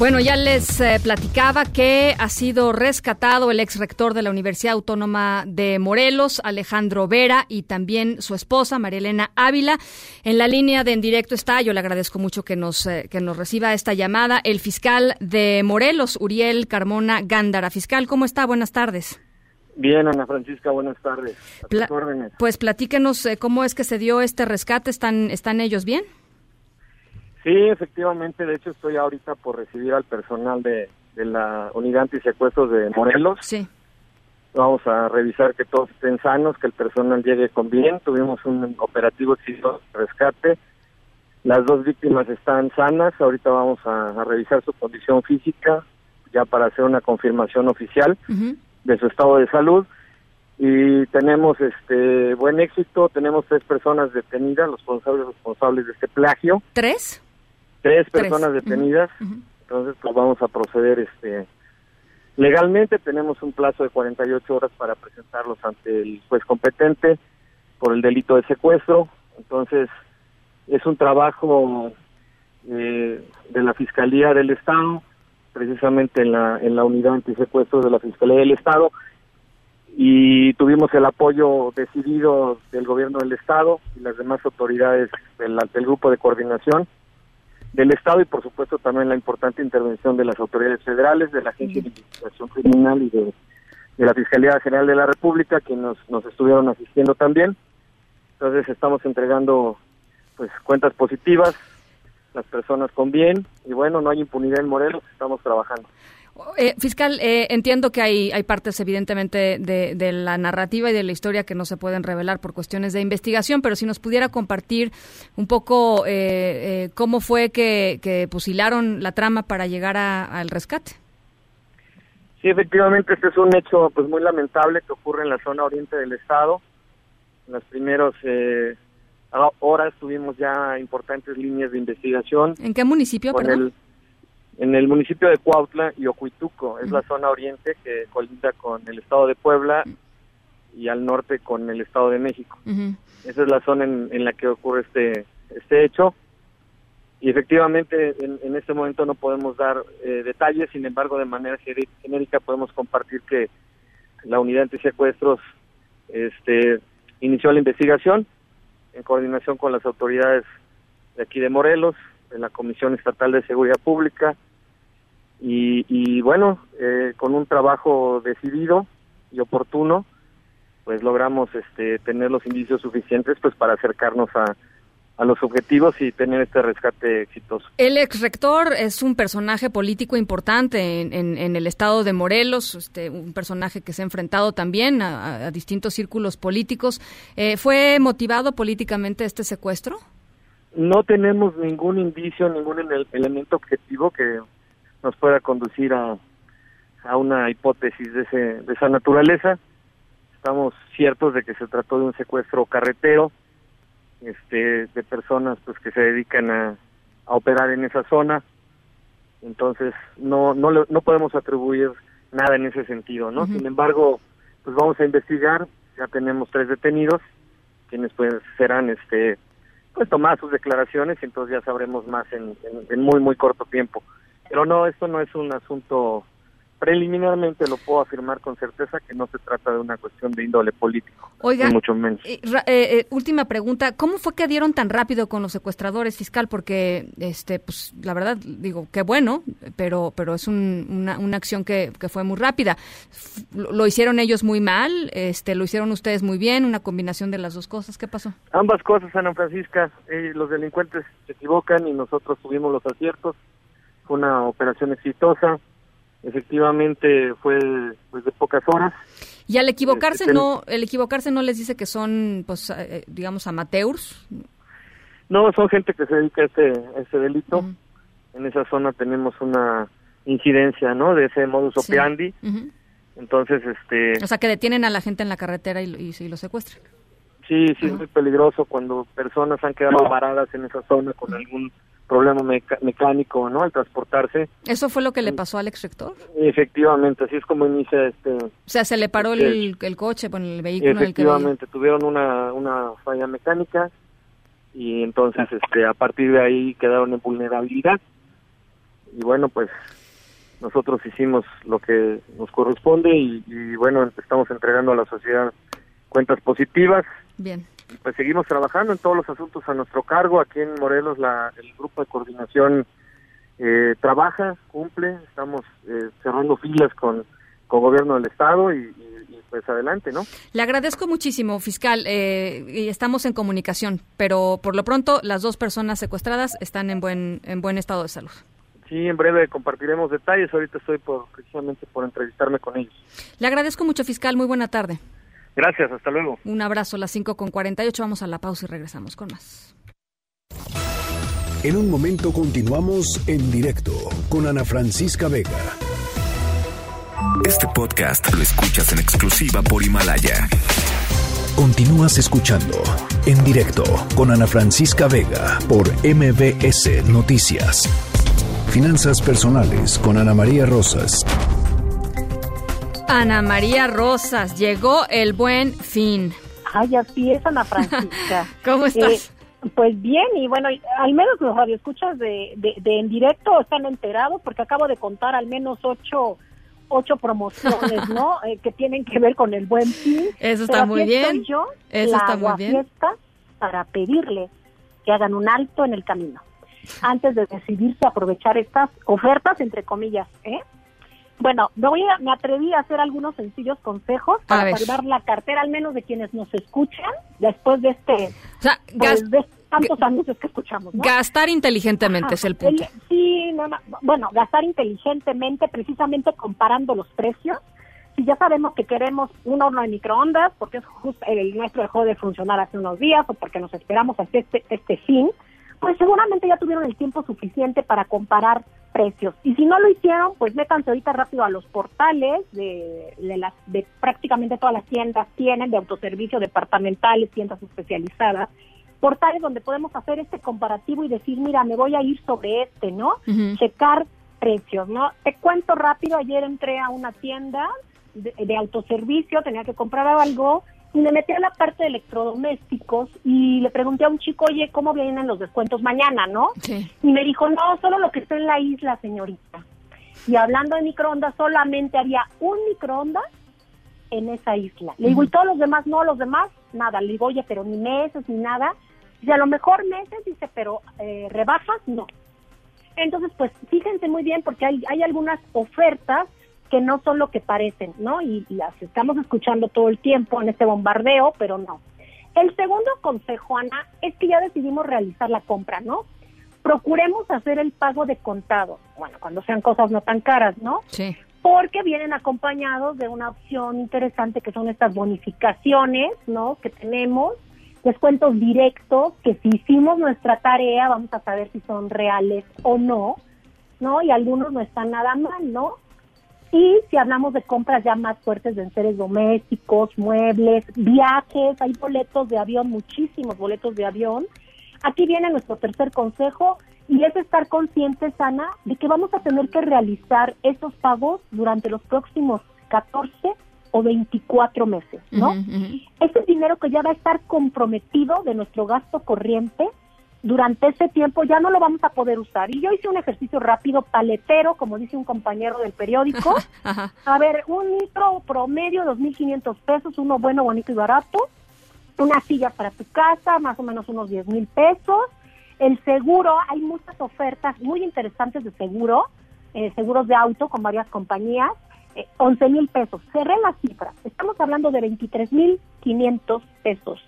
Bueno, ya les eh, platicaba que ha sido rescatado el ex rector de la Universidad Autónoma de Morelos, Alejandro Vera, y también su esposa, Marielena Ávila. En la línea de en directo está, yo le agradezco mucho que nos, eh, que nos reciba esta llamada, el fiscal de Morelos, Uriel Carmona Gándara. Fiscal, ¿cómo está? Buenas tardes. Bien, Ana Francisca, buenas tardes. Pla- órdenes. Pues platíquenos eh, cómo es que se dio este rescate. ¿Están, están ellos bien? Sí, efectivamente, de hecho estoy ahorita por recibir al personal de, de la unidad antisecuestros de Morelos. Sí. Vamos a revisar que todos estén sanos, que el personal llegue con bien. Tuvimos un operativo exitoso de rescate. Las dos víctimas están sanas. Ahorita vamos a, a revisar su condición física ya para hacer una confirmación oficial de su estado de salud. Y tenemos este buen éxito. Tenemos tres personas detenidas, los responsables responsables de este plagio. ¿Tres? Tres Tres. personas detenidas. Entonces, pues vamos a proceder este legalmente. Tenemos un plazo de 48 horas para presentarlos ante el juez competente por el delito de secuestro. Entonces, es un trabajo eh, de la Fiscalía del Estado, precisamente en la, en la unidad antisecuestro de la Fiscalía del Estado. Y tuvimos el apoyo decidido del gobierno del Estado y las demás autoridades del, del grupo de coordinación del Estado y por supuesto también la importante intervención de las autoridades federales, de la Agencia de Investigación Criminal y de, la Fiscalía General de la República, que nos, nos estuvieron asistiendo también. Entonces estamos entregando pues cuentas positivas, las personas con bien y bueno, no hay impunidad en Morelos, estamos trabajando. Eh, fiscal, eh, entiendo que hay, hay partes evidentemente de, de la narrativa y de la historia que no se pueden revelar por cuestiones de investigación, pero si nos pudiera compartir un poco eh, eh, cómo fue que, que pusilaron la trama para llegar a- al rescate. Sí, efectivamente, este es un hecho pues muy lamentable que ocurre en la zona oriente del estado. En las primeras eh, horas tuvimos ya importantes líneas de investigación. ¿En qué municipio, perdón? el- en el municipio de Cuautla y Ocuituco, es la zona oriente que colinda con el estado de Puebla y al norte con el estado de México. Esa es la zona en, en la que ocurre este este hecho. Y efectivamente, en, en este momento no podemos dar eh, detalles, sin embargo, de manera genérica podemos compartir que la unidad antisecuestros este, inició la investigación en coordinación con las autoridades de aquí de Morelos, de la Comisión Estatal de Seguridad Pública, y, y bueno, eh, con un trabajo decidido y oportuno, pues logramos este, tener los indicios suficientes pues para acercarnos a, a los objetivos y tener este rescate exitoso. El ex rector es un personaje político importante en, en- en el estado de Morelos, este, un personaje que se ha enfrentado también a, a distintos círculos políticos. Eh, ¿Fue motivado políticamente este secuestro? No tenemos ningún indicio, ningún ele- elemento objetivo que nos pueda conducir a, a una hipótesis de, ese, de esa naturaleza. Estamos ciertos de que se trató de un secuestro carretero, este, de personas pues que se dedican a, a operar en esa zona. Entonces no no le- no podemos atribuir nada en ese sentido, ¿no? Sin embargo, pues vamos a investigar. Ya tenemos tres detenidos, quienes pues serán este pues tomar sus declaraciones y entonces ya sabremos más en, en- en muy muy corto tiempo. Pero no, esto no es un asunto preliminarmente lo puedo afirmar con certeza que no se trata de una cuestión de índole político, Oiga, ni mucho menos. Eh, eh, eh, última pregunta, ¿cómo fue que dieron tan rápido con los secuestradores fiscal? Porque, este, pues, la verdad, digo, qué bueno, pero, pero es un- una, una acción que, que fue muy rápida. Lo hicieron ellos muy mal, este, lo hicieron ustedes muy bien, una combinación de las dos cosas. ¿Qué pasó? Ambas cosas, Ana Francisca, eh, los delincuentes se equivocan y nosotros tuvimos los aciertos. Fue una operación exitosa. Efectivamente fue pues de pocas horas. Y al equivocarse Este, no, el equivocarse no les dice que son, pues, eh, digamos, amateurs. No, son gente que se dedica a este, a este delito. En esa zona tenemos una incidencia, ¿no? De ese modus Sí. operandi. Entonces, este, O sea, que detienen a la gente en la carretera y, y, y lo secuestran. sí, sí es muy peligroso cuando personas han quedado varadas en esa zona con algún problema meca- mecánico, ¿no? Al transportarse. ¿Eso fue lo que le pasó al ex rector? Efectivamente, así es como inicia este. O sea, se le paró el, el coche, bueno, el vehículo el Efectivamente, tuvieron una, una falla mecánica y entonces este a partir de ahí quedaron en vulnerabilidad. y bueno, pues nosotros hicimos lo que nos corresponde y, y bueno, estamos entregando a la sociedad cuentas positivas. Bien. Y pues seguimos trabajando en todos los asuntos a nuestro cargo. Aquí en Morelos la, el grupo de coordinación eh, trabaja, cumple, estamos eh, cerrando filas con, con gobierno del Estado y, y- y, pues adelante, ¿no? Le agradezco muchísimo, fiscal, eh, y estamos en comunicación, pero por lo pronto las dos personas secuestradas están en buen, en buen estado de salud. Sí, en breve compartiremos detalles. Ahorita estoy por, precisamente por entrevistarme con ellos. Le agradezco mucho, fiscal. Muy buena tarde. Gracias, hasta luego. Un abrazo a las 5 con 48. Vamos a la pausa y regresamos con más. En un momento continuamos en directo con Ana Francisca Vega. Este podcast lo escuchas en exclusiva por Himalaya. Continúas escuchando en directo con Ana Francisca Vega por MBS Noticias. Finanzas personales con Ana María Rosas. Ana María Rosas, llegó el buen fin. Ay, así es, Ana Francisca. *laughs* ¿Cómo estás? Eh, pues bien, y bueno, al menos los radioescuchas de, de, de en directo están enterados porque acabo de contar al menos ocho ocho promociones, ¿no? *laughs* Eh, que tienen que ver con el buen fin. Eso está Pero muy aquí estoy bien. yo, Eso la está muy bien. para pedirles que hagan un alto en el camino antes de decidirse a aprovechar estas ofertas, entre comillas, ¿eh? Bueno, me, voy a- me atreví a hacer algunos sencillos consejos A para ver. salvar la cartera, al menos de quienes nos escuchan, después de este, O sea, pues, gas- de tantos anuncios que escuchamos, ¿no? gastar inteligentemente Ajá. es el punto. El- sí, no, no, bueno, gastar inteligentemente, precisamente comparando los precios. Si ya sabemos que queremos un horno de microondas, porque es justo el nuestro dejó de funcionar hace unos días o porque nos esperamos hasta este, este fin, pues seguramente ya tuvieron el tiempo suficiente para comparar precios. Y si no lo hicieron, pues métanse ahorita rápido a los portales de, de, las, de prácticamente todas las tiendas tienen, de autoservicio, departamentales, tiendas especializadas, portales donde podemos hacer este comparativo y decir, mira, me voy a ir sobre este, ¿no? Checar precios, ¿no? Te cuento rápido, ayer entré a una tienda de, de autoservicio, tenía que comprar algo y me metí a la parte de electrodomésticos y le pregunté a un chico, oye, ¿cómo vienen los descuentos mañana, no? Sí. Y me dijo, no, solo lo que está en la isla, señorita. Y hablando de microondas, solamente había un microondas en esa isla. Le digo, ¿y todos los demás? No, los demás, nada. Le digo, oye, pero ni meses ni nada. Dice, a lo mejor meses, dice, pero eh, rebajas, no. Entonces, pues fíjense muy bien porque hay, hay algunas ofertas que no son lo que parecen, ¿no? Y, y las estamos escuchando todo el tiempo en este bombardeo, pero no. El segundo consejo, Ana, es que ya decidimos realizar la compra, ¿no? Procuremos hacer el pago de contado, bueno, cuando sean cosas no tan caras, ¿no? Sí. porque vienen acompañados de una opción interesante que son estas bonificaciones, ¿no? Que tenemos, descuentos directos, que si hicimos nuestra tarea vamos a saber si son reales o no, ¿no? Y algunos no están nada mal, ¿no? Y si hablamos de compras ya más fuertes de enseres domésticos, muebles, viajes, hay boletos de avión, muchísimos boletos de avión. Aquí viene nuestro tercer consejo y es estar conscientes, Ana, de que vamos a tener que realizar esos pagos durante los próximos 14 o 24 meses, ¿no? Ujú, ujú. Ese dinero que ya va a estar comprometido de nuestro gasto corriente, durante ese tiempo ya no lo vamos a poder usar. Y yo hice un ejercicio rápido, paletero, como dice un compañero del periódico. *laughs* Ajá. A ver, un litro promedio, 2.500 pesos, uno bueno, bonito y barato. Una silla para tu casa, más o menos unos 10 mil pesos. El seguro, hay muchas ofertas muy interesantes de seguro, eh, seguros de auto con varias compañías. Eh, 11 mil pesos. Cerré la cifra. Estamos hablando de 23 mil 500 pesos.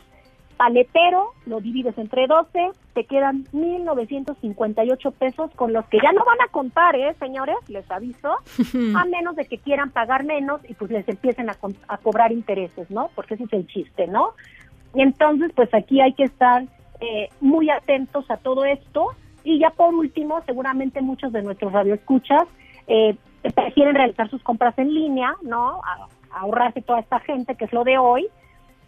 Paletero, lo divides entre 12, te quedan 1.958 pesos con los que ya no van a contar, ¿eh, señores? Les aviso. *laughs* a menos de que quieran pagar menos y pues les empiecen a, a cobrar intereses, ¿no? Porque ese es el chiste, ¿no? Y entonces, pues aquí hay que estar eh, muy atentos a todo esto. Y ya por último, seguramente muchos de nuestros radioescuchas eh, prefieren realizar sus compras en línea, ¿no? A- ahorrarse toda esta gente, que es lo de hoy.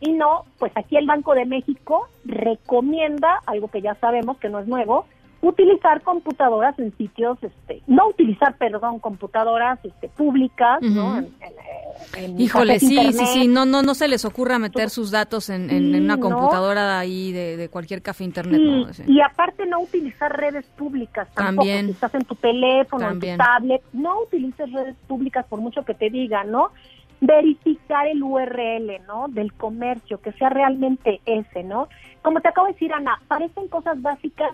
Y no, pues aquí el Banco de México recomienda, algo que ya sabemos que no es nuevo, utilizar computadoras en sitios, este, no utilizar, perdón, computadoras este, públicas, ¿no? En, en, Híjole, sí, internet. sí, sí, no, no, no se les ocurra meter sus datos en, en- en una Sí, ¿no? computadora ahí de, de cualquier café internet. Sí. y aparte no utilizar redes públicas tampoco. También. Si estás en tu teléfono, También. en tu tablet, no utilices redes públicas por mucho que te digan, ¿no? Verificar el URL, ¿no? Del comercio, que sea realmente ese, ¿no? Como te acabo de decir, Ana, parecen cosas básicas,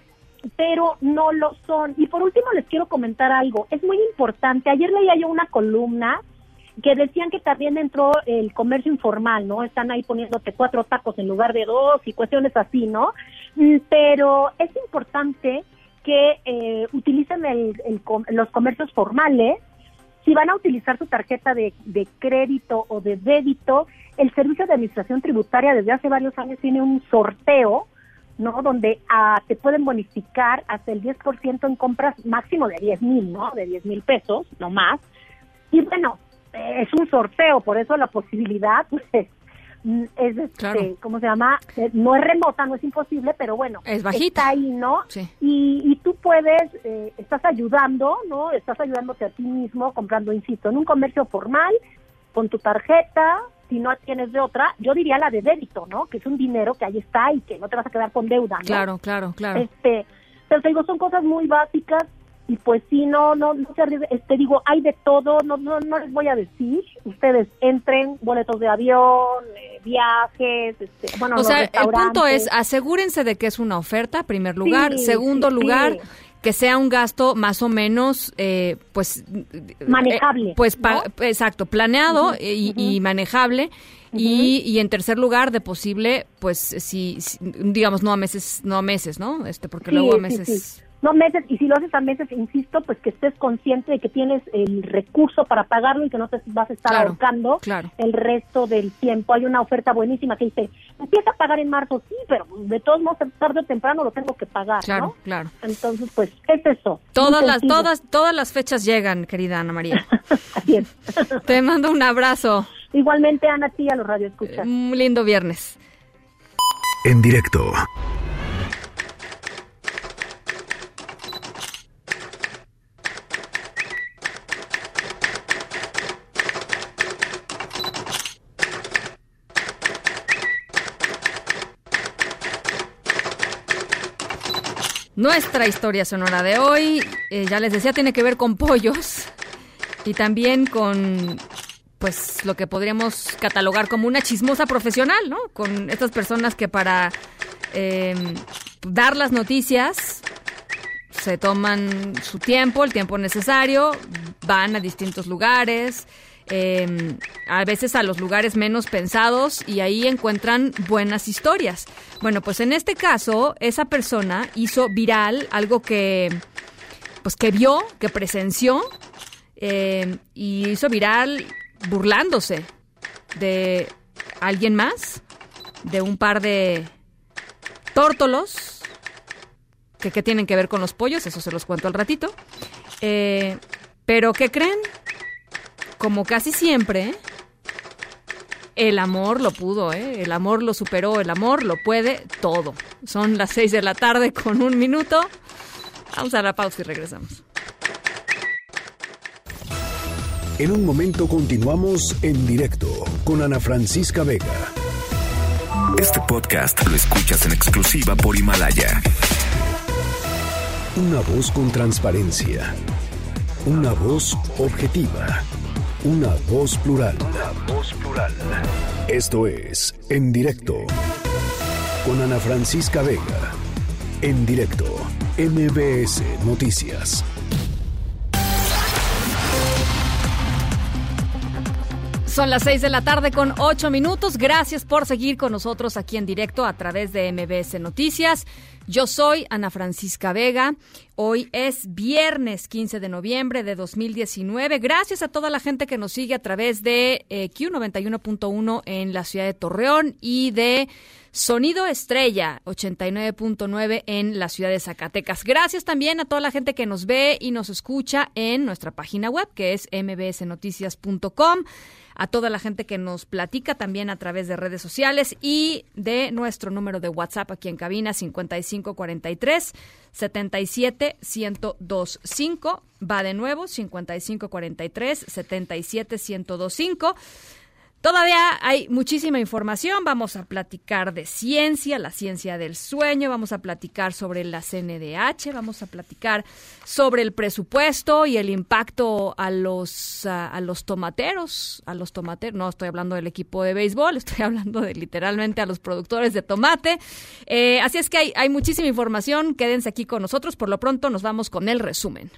pero no lo son. Y por último les quiero comentar algo. Es muy importante. Ayer leía yo una columna que decían que también entró el comercio informal, ¿no? Están ahí poniéndote cuatro tacos en lugar de dos y cuestiones así, ¿no? Mm, Pero es importante que eh, utilicen el- el los comercios formales. Si van a utilizar su tarjeta de, de crédito o de débito, el Servicio de Administración Tributaria desde hace varios años tiene un sorteo, ¿no? Donde ah, te pueden bonificar hasta el 10% en compras máximo de 10 mil, ¿no? De 10 mil pesos, no más. Y bueno, es un sorteo, por eso la posibilidad *laughs* pues, es, este, Claro. ¿cómo se llama? Eh, No es remota, no es imposible, pero bueno, Es bajita. está ahí, ¿no? Sí. Y, y tú puedes, eh, estás ayudando, ¿no? Estás ayudándote a ti mismo comprando, insisto, en un comercio formal, con tu tarjeta, si no tienes de otra, yo diría la de débito, ¿no? Que es un dinero que ahí está y que no te vas a quedar con deuda, ¿no? Claro, claro, claro. Este, pero te digo, son cosas muy básicas y pues sí, no, no, no se arriesguen. Este, digo, hay de todo, no, no, no les voy a decir. Ustedes entren, boletos de avión, eh, viajes, este, bueno, o sea, el punto es asegúrense de que es una oferta, primer lugar. Sí, Segundo sí, lugar, sí. que sea un gasto más o menos, eh, pues... Manejable, eh, pues, pa- exacto, planeado y, y manejable. Y, y en tercer lugar, de posible, pues, si, si- digamos, no a meses, no a meses, ¿no? Este, porque Sí, luego a sí, meses... sí. No meses, y si lo haces a meses, insisto, pues que estés consciente de que tienes el recurso para pagarlo y que no te vas a estar Claro, ahorcando claro. el resto del tiempo. Hay una oferta buenísima que dice, empieza a pagar en marzo, sí, pero de todos modos, tarde o temprano lo tengo que pagar, Claro, ¿no? claro. Entonces, pues, es eso. Todas las, todas, todas las fechas llegan, querida Ana María. *laughs* Así es. *laughs* Te mando un abrazo. Igualmente, Ana, a ti, a los radioescuchas. Un lindo viernes. En directo. Nuestra historia sonora de hoy, eh, ya les decía, tiene que ver con pollos y también con, pues, lo que podríamos catalogar como una chismosa profesional, ¿no? Con estas personas que para eh, dar las noticias se toman su tiempo, el tiempo necesario, van a distintos lugares, eh, a veces a los lugares menos pensados y ahí encuentran buenas historias. Bueno, pues en este caso, esa persona hizo viral algo que, pues que vio, que presenció eh, y hizo viral burlándose de alguien más, de un par de tórtolos que, que tienen que ver con los pollos, eso se los cuento al ratito. Eh, pero ¿qué creen? Como casi siempre, el amor lo pudo, ¿eh? El amor lo superó, el amor lo puede todo. Son las seis de la tarde con un minuto. Vamos a la pausa y regresamos. En un momento continuamos en directo con Ana Francisca Vega. Este podcast lo escuchas en exclusiva por Himalaya. Una voz con transparencia. Una voz objetiva. Una voz plural. Una voz plural. Esto es En Directo con Ana Francisca Vega. En directo, MBS Noticias. Son las 6 de la tarde con 8 minutos. Gracias por seguir con nosotros aquí en directo a través de MBS Noticias. Yo soy Ana Francisca Vega. Hoy es viernes 15 de noviembre de 2019. Gracias a toda la gente que nos sigue a través de eh, Q91.1 en la ciudad de Torreón y de Sonido Estrella 89.9 en la ciudad de Zacatecas. Gracias también a toda la gente que nos ve y nos escucha en nuestra página web que es mbsnoticias.com. a toda la gente que nos platica también a través de redes sociales y de nuestro número de WhatsApp aquí en cabina 5543 77 1025 va de nuevo 5543 77 1025 Todavía hay muchísima información. Vamos a platicar de ciencia, la ciencia del sueño. Vamos a platicar sobre la CNDH. Vamos a platicar sobre el presupuesto y el impacto a los a, los tomateros, a los tomateros. No estoy hablando del equipo de béisbol, estoy *laughs* hablando de literalmente a los productores de tomate. Eh, así es que hay, hay muchísima información. Quédense aquí con nosotros. Por lo pronto nos vamos con el resumen.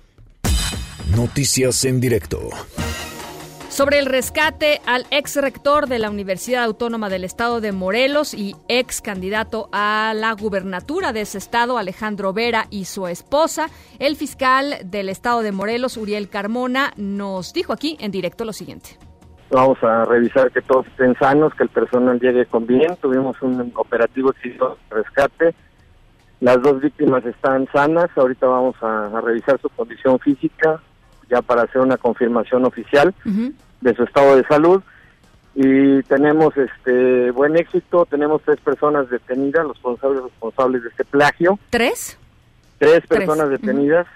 Noticias en directo sobre el rescate al ex rector de la Universidad Autónoma del Estado de Morelos y ex candidato a la gubernatura de ese estado, Alejandro Vera, y su esposa. El fiscal del Estado de Morelos, Uriel Carmona, nos dijo aquí en directo lo siguiente. Vamos a revisar que todos estén sanos, que el personal llegue con bien. Tuvimos un operativo exitoso de rescate. Las dos víctimas están sanas. Ahorita vamos a revisar su condición física, ya para hacer una confirmación oficial de su estado de salud y tenemos este buen éxito, tenemos tres personas detenidas, los responsables responsables de este plagio. ¿Tres? Tres personas detenidas.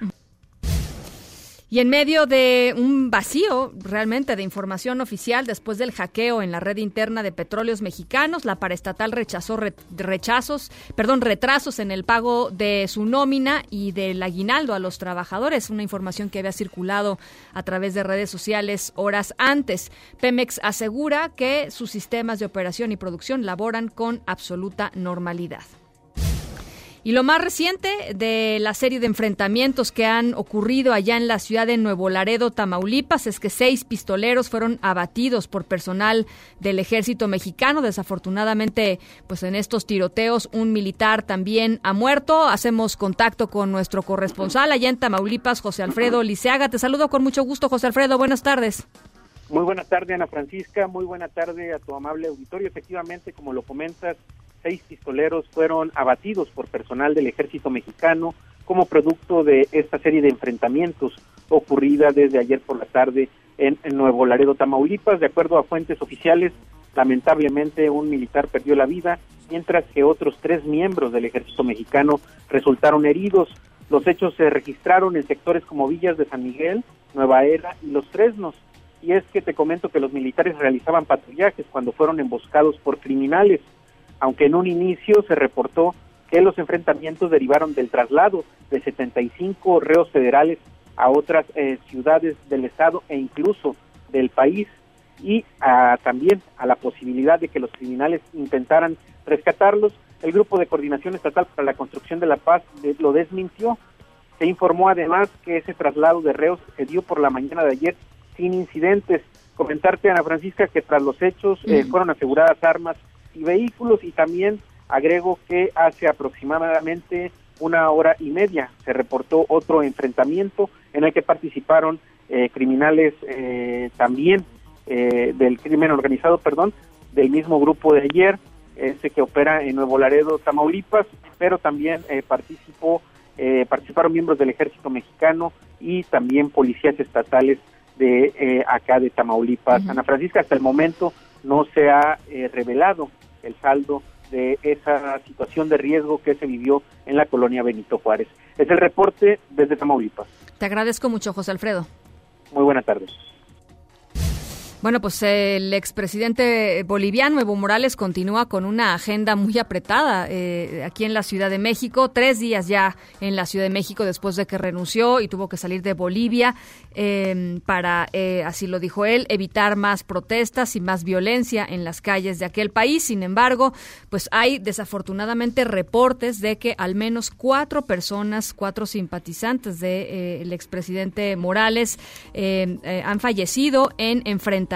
Y en medio de un vacío realmente de información oficial después del hackeo en la red interna de petróleos mexicanos, la paraestatal rechazó rechazos, perdón, retrasos en el pago de su nómina y del aguinaldo a los trabajadores, una información que había circulado a través de redes sociales horas antes. Pemex asegura que sus sistemas de operación y producción laboran con absoluta normalidad. Y lo más reciente de la serie de enfrentamientos que han ocurrido allá en la ciudad de Nuevo Laredo, Tamaulipas, es que seis pistoleros fueron abatidos por personal del ejército mexicano. Desafortunadamente, pues en estos tiroteos un militar también ha muerto. Hacemos contacto con nuestro corresponsal allá en Tamaulipas, José Alfredo Liceaga. Te saludo con mucho gusto, José Alfredo. Buenas tardes. Muy buenas tardes, Ana Francisca. Muy buena tarde a tu amable auditorio. Efectivamente, como lo comentas, seis pistoleros fueron abatidos por personal del ejército mexicano como producto de esta serie de enfrentamientos ocurrida desde ayer por la tarde en, Nuevo Laredo, Tamaulipas. De acuerdo a fuentes oficiales, lamentablemente un militar perdió la vida, mientras que otros tres miembros del ejército mexicano resultaron heridos. Los hechos se registraron en sectores como Villas de San Miguel, Nueva Era y Los Fresnos. Y es que te comento que los militares realizaban patrullajes cuando fueron emboscados por criminales aunque en un inicio se reportó que los enfrentamientos derivaron del traslado de 75 reos federales a otras eh, ciudades del estado e incluso del país y también a la posibilidad de que los criminales intentaran rescatarlos. El Grupo de Coordinación Estatal para la Construcción de la Paz lo desmintió. Se informó además que ese traslado de reos se dio por la mañana de ayer sin incidentes. Comentarte, Ana Francisca, que tras los hechos eh, fueron aseguradas armas y vehículos y también agrego que hace aproximadamente una hora y media se reportó otro enfrentamiento en el que participaron eh, criminales eh, también eh, del crimen organizado, perdón, del mismo grupo de ayer, ese que opera en Nuevo Laredo, Tamaulipas, pero también participó, participaron miembros del ejército mexicano y también policías estatales de acá de Tamaulipas. Ana Francisca, hasta el momento no se ha revelado el saldo de esa situación de riesgo que se vivió en la colonia Benito Juárez. Es el reporte desde Tamaulipas. Te agradezco mucho, José Alfredo. Muy buenas tardes. Bueno, pues el expresidente boliviano Evo Morales continúa con una agenda muy apretada eh, aquí en la Ciudad de México. Tres días ya en la Ciudad de México después de que renunció y tuvo que salir de Bolivia em, para, eh, así lo dijo él, evitar más protestas y más violencia en las calles de aquel país. Sin embargo, pues hay desafortunadamente reportes de que al menos cuatro personas, cuatro simpatizantes del de, eh, expresidente Morales em, han fallecido en enfrentamientos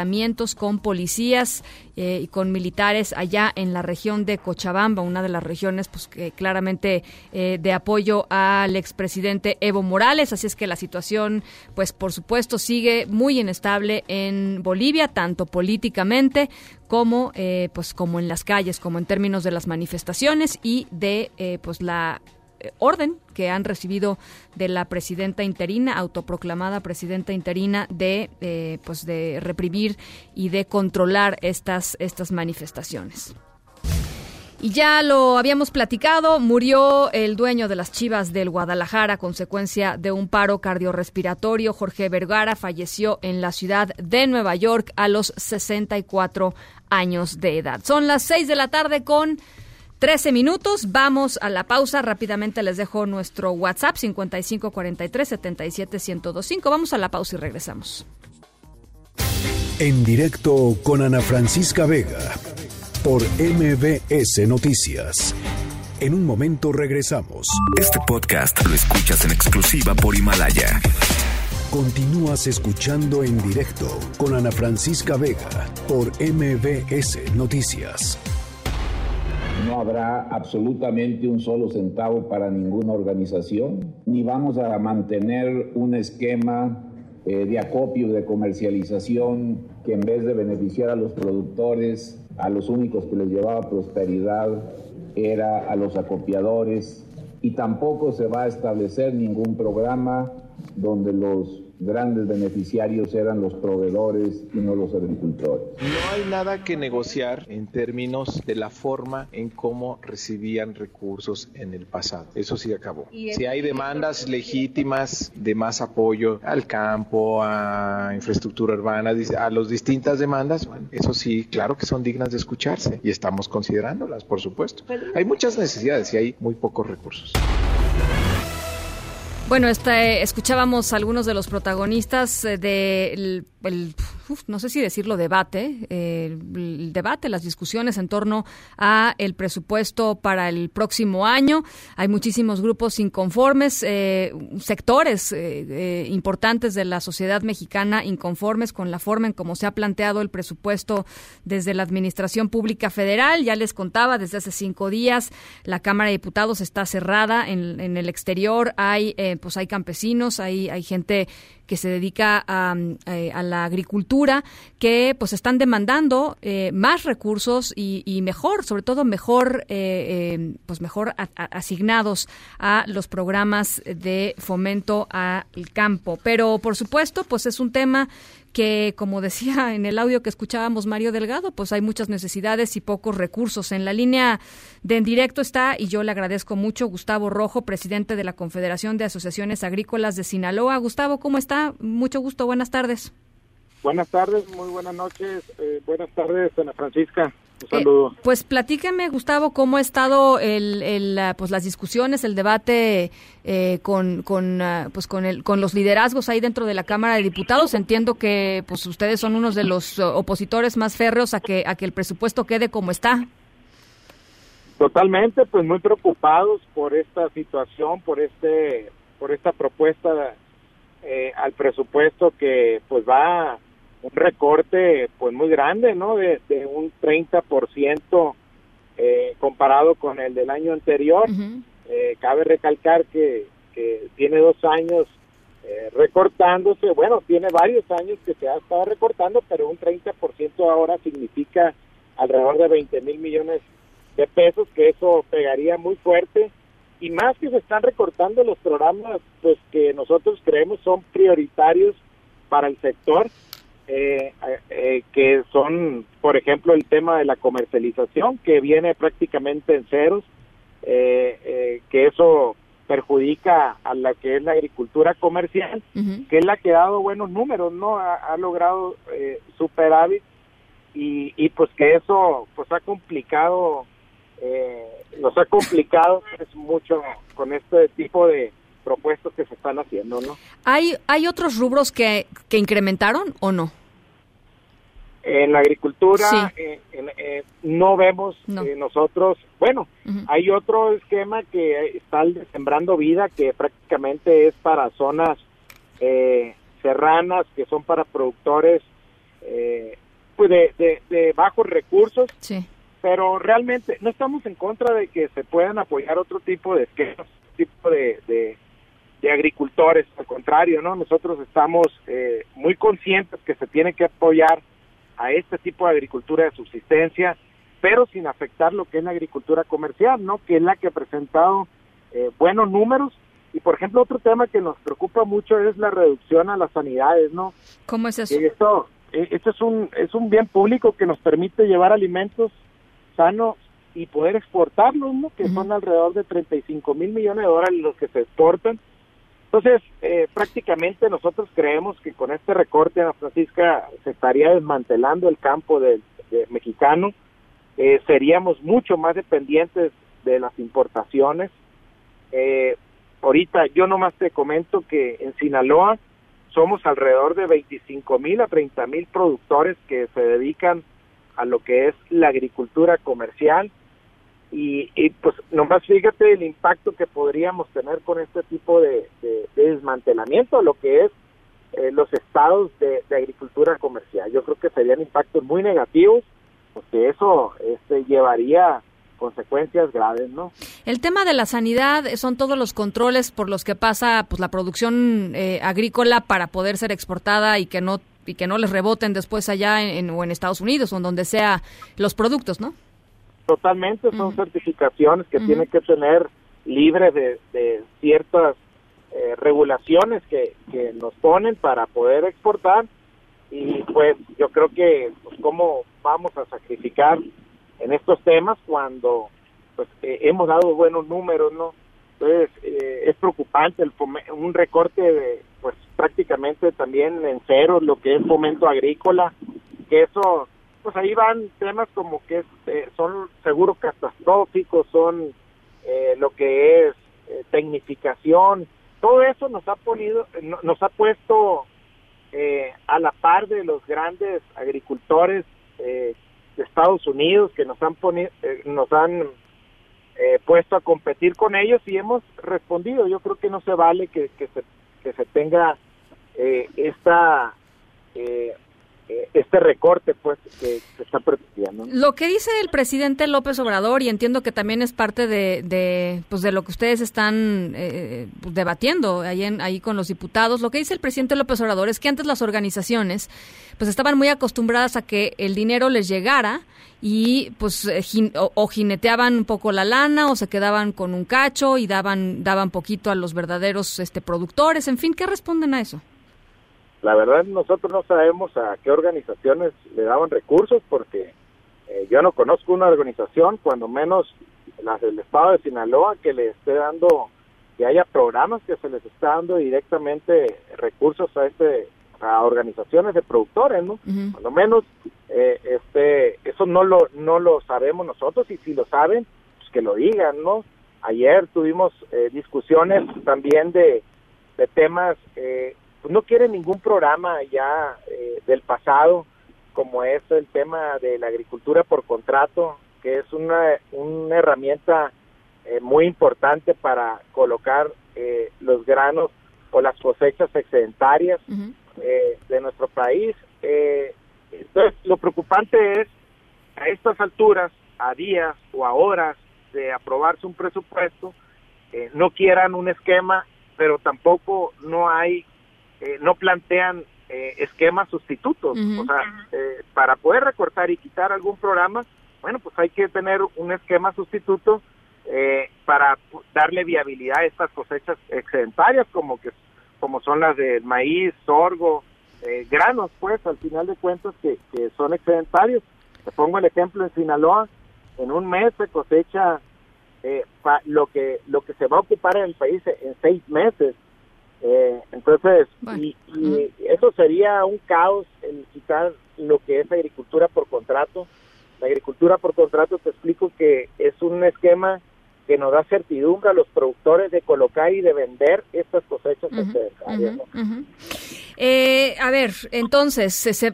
con policías eh, y con militares allá en la región de Cochabamba, una de las regiones pues que claramente eh, de apoyo al expresidente Evo Morales, así es que la situación pues por supuesto sigue muy inestable en Bolivia, tanto políticamente como eh, pues como en las calles, como en términos de las manifestaciones y de pues la orden que han recibido de la presidenta interina, autoproclamada presidenta interina, de eh, pues de reprimir y de controlar estas estas manifestaciones. Y ya lo habíamos platicado, murió el dueño de las Chivas del Guadalajara a consecuencia de un paro cardiorrespiratorio. Jorge Vergara falleció en la ciudad de Nueva York a los 64 años de edad. Son las 6 de la tarde con 13 minutos. Vamos a la pausa. Rápidamente les dejo nuestro WhatsApp 5543 77 Vamos a la pausa y regresamos. En directo con Ana Francisca Vega por MBS Noticias. En un momento regresamos. Este podcast lo escuchas en exclusiva por Himalaya. Continúas escuchando en directo con Ana Francisca Vega por MBS Noticias. No habrá absolutamente un solo centavo para ninguna organización, ni vamos a mantener un esquema eh, de acopio, de comercialización, que en vez de beneficiar a los productores, a los únicos que les llevaba prosperidad era a los acopiadores. Y tampoco se va a establecer ningún programa donde los grandes beneficiarios eran los proveedores y no los agricultores. No hay nada que negociar en términos de la forma en cómo recibían recursos en el pasado. Eso sí acabó. Si hay demandas legítimas de más apoyo al campo, a infraestructura urbana, a las distintas demandas, bueno, eso sí, claro que son dignas de escucharse y estamos considerándolas, por supuesto. Hay muchas necesidades y hay muy pocos recursos. Bueno, este, escuchábamos algunos de los protagonistas eh, no sé si decirlo debate, eh, el debate, las discusiones en torno a el presupuesto para el próximo año. Hay muchísimos grupos inconformes, eh, sectores eh, importantes de la sociedad mexicana inconformes con la forma en cómo se ha planteado el presupuesto desde la Administración Pública Federal. Ya les contaba, desde hace cinco días la Cámara de Diputados está cerrada en, en el exterior. Hay, pues hay campesinos, hay, hay gente que se dedica a, eh, a la agricultura, que pues están demandando eh, más recursos y, mejor, sobre todo mejor, eh, pues mejor asignados a los programas de fomento al campo. Pero por supuesto, pues es un tema que, como decía *laughs* en el audio que escuchábamos Mario Delgado, pues hay muchas necesidades y pocos recursos. En la línea de en directo está, y yo le agradezco mucho, Gustavo Rojo, presidente de la Confederación de Asociaciones Agrícolas de Sinaloa. Gustavo, ¿cómo está? Mucho gusto, buenas tardes. Buenas tardes, muy buenas noches. Eh, buenas tardes, Ana Francisca. Un saludo. Eh, pues platíqueme, Gustavo, cómo ha estado el, pues las discusiones, el debate eh, con, con, ah, pues con, el, con los liderazgos ahí dentro de la Cámara de Diputados. Entiendo que pues ustedes son unos de los opositores más férreos a que, a que el presupuesto quede como está. Totalmente, pues muy preocupados por esta situación, por este, por esta propuesta eh, al presupuesto que pues va un recorte pues muy grande, ¿no? De, un 30% eh, comparado con el del año anterior. eh, cabe recalcar que, que tiene dos años eh, recortándose, bueno, tiene varios años que se ha estado recortando, pero un 30% ahora significa alrededor de 20 mil millones de pesos, que eso pegaría muy fuerte. Y más que se están recortando los programas, pues que nosotros creemos son prioritarios para el sector eh, eh, que son, por ejemplo, el tema de la comercialización, que viene prácticamente en ceros, eh, que eso perjudica a la que es la agricultura comercial, que es la que ha dado buenos números, ¿no? Ha, logrado superávit y, y pues que eso pues ha complicado, nos ha complicado pues, mucho con este tipo de, propuestas que se están haciendo, ¿no? ¿Hay, hay otros rubros que, que incrementaron o no? En la agricultura eh, eh, no vemos eh, nosotros, bueno, hay otro esquema que está sembrando vida que prácticamente es para zonas serranas, que son para productores pues de, de, bajos recursos, pero realmente no estamos en contra de que se puedan apoyar otro tipo de esquemas, tipo de, de, de agricultores, al contrario, ¿no? Nosotros estamos muy conscientes que se tiene que apoyar a este tipo de agricultura de subsistencia, pero sin afectar lo que es la agricultura comercial, ¿no? Que es la que ha presentado eh, buenos números. Y por ejemplo, otro tema que nos preocupa mucho es la reducción a las sanidades, ¿no? ¿Cómo es eso? esto, eh, esto es un, es un bien público que nos permite llevar alimentos sanos y poder exportarlos, ¿no? Que son alrededor de 35 mil millones de dólares los que se exportan. Entonces, eh, prácticamente nosotros creemos que con este recorte, Ana Francisca, se estaría desmantelando el campo del mexicano, eh, seríamos mucho más dependientes de las importaciones. Eh, ahorita yo nomás te comento que en Sinaloa somos alrededor de 25 mil a 30 mil productores que se dedican a lo que es la agricultura comercial y, y, pues nomás fíjate el impacto que podríamos tener con este tipo de, de, desmantelamiento, lo que es eh, los estados de, agricultura comercial. Yo creo que serían impactos muy negativos, porque eso este, llevaría consecuencias graves, ¿no? El tema de la sanidad son todos los controles por los que pasa pues la producción eh, agrícola para poder ser exportada y que no y que no les reboten después allá en, o en Estados Unidos o en donde sea los productos, ¿no? Totalmente, son certificaciones que tienen que tener libres de, ciertas eh, regulaciones que, que nos ponen para poder exportar. Y pues yo creo que pues, cómo vamos a sacrificar en estos temas cuando pues eh, hemos dado buenos números, ¿no? Entonces eh, es preocupante el un recorte de pues prácticamente también en cero lo que es fomento agrícola, que eso pues ahí van temas como que eh, son seguros catastróficos, son lo que es tecnificación, todo eso nos ha ponido, nos ha puesto a la par de los grandes agricultores eh, de Estados Unidos que nos han ponido, eh, nos han eh, puesto a competir con ellos y hemos respondido. Yo creo que no se vale que, que, se, que se tenga eh, esta este recorte pues que se está propiciando. Lo que dice el presidente López Obrador y entiendo que también es parte de, de pues de lo que ustedes están eh, pues, debatiendo ahí en, ahí con los diputados, lo que dice el presidente López Obrador es que antes las organizaciones pues estaban muy acostumbradas a que el dinero les llegara y pues eh, o, jineteaban un poco la lana o se quedaban con un cacho y daban daban poquito a los verdaderos este productores, en fin, ¿qué responden a eso? La verdad nosotros no sabemos a qué organizaciones le daban recursos porque eh, yo no conozco una organización, cuando menos las del estado de Sinaloa, que le esté dando, que haya programas que se les está dando directamente recursos a este a organizaciones de productores, ¿no? Cuando menos eh, este eso no lo no lo sabemos nosotros y si lo saben, pues que lo digan, ¿no? Ayer tuvimos eh, discusiones también de, de temas eh, pues no quiere ningún programa ya eh, del pasado, como es el tema de la agricultura por contrato, que es una, una herramienta eh, muy importante para colocar eh, los granos o las cosechas excedentarias de nuestro país. entonces, lo preocupante es, a estas alturas, a días o a horas de aprobarse un presupuesto, no quieran un esquema, pero tampoco no hay eh, no plantean eh, esquemas sustitutos. O sea, eh, para poder recortar y quitar algún programa, bueno, pues hay que tener un esquema sustituto para darle viabilidad a estas cosechas excedentarias, como que como son las de maíz, sorgo, granos, pues, al final de cuentas, que, que son excedentarios. Te pongo el ejemplo en Sinaloa, en un mes se cosecha lo que lo que se va a ocupar en el país en seis meses eh, entonces, y, eso sería un caos el quitar lo que es agricultura por contrato. La agricultura por contrato, te explico que es un esquema que nos da certidumbre a los productores de colocar y de vender estas cosechas eh, a ver, entonces,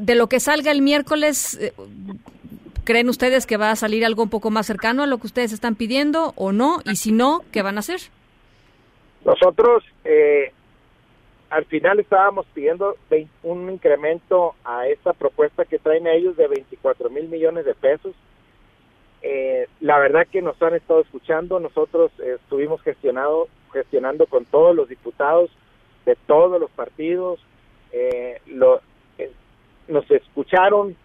de lo que salga el miércoles, eh, ¿creen ustedes que va a salir algo un poco más cercano a lo que ustedes están pidiendo o no? Y si no, ¿qué van a hacer? Nosotros eh, al final estábamos pidiendo un incremento a esta propuesta que traen ellos de 24 mil millones de pesos. Eh, la verdad que nos han estado escuchando, nosotros estuvimos gestionado, gestionando con todos los diputados de todos los partidos, eh, lo, eh, nos escucharon,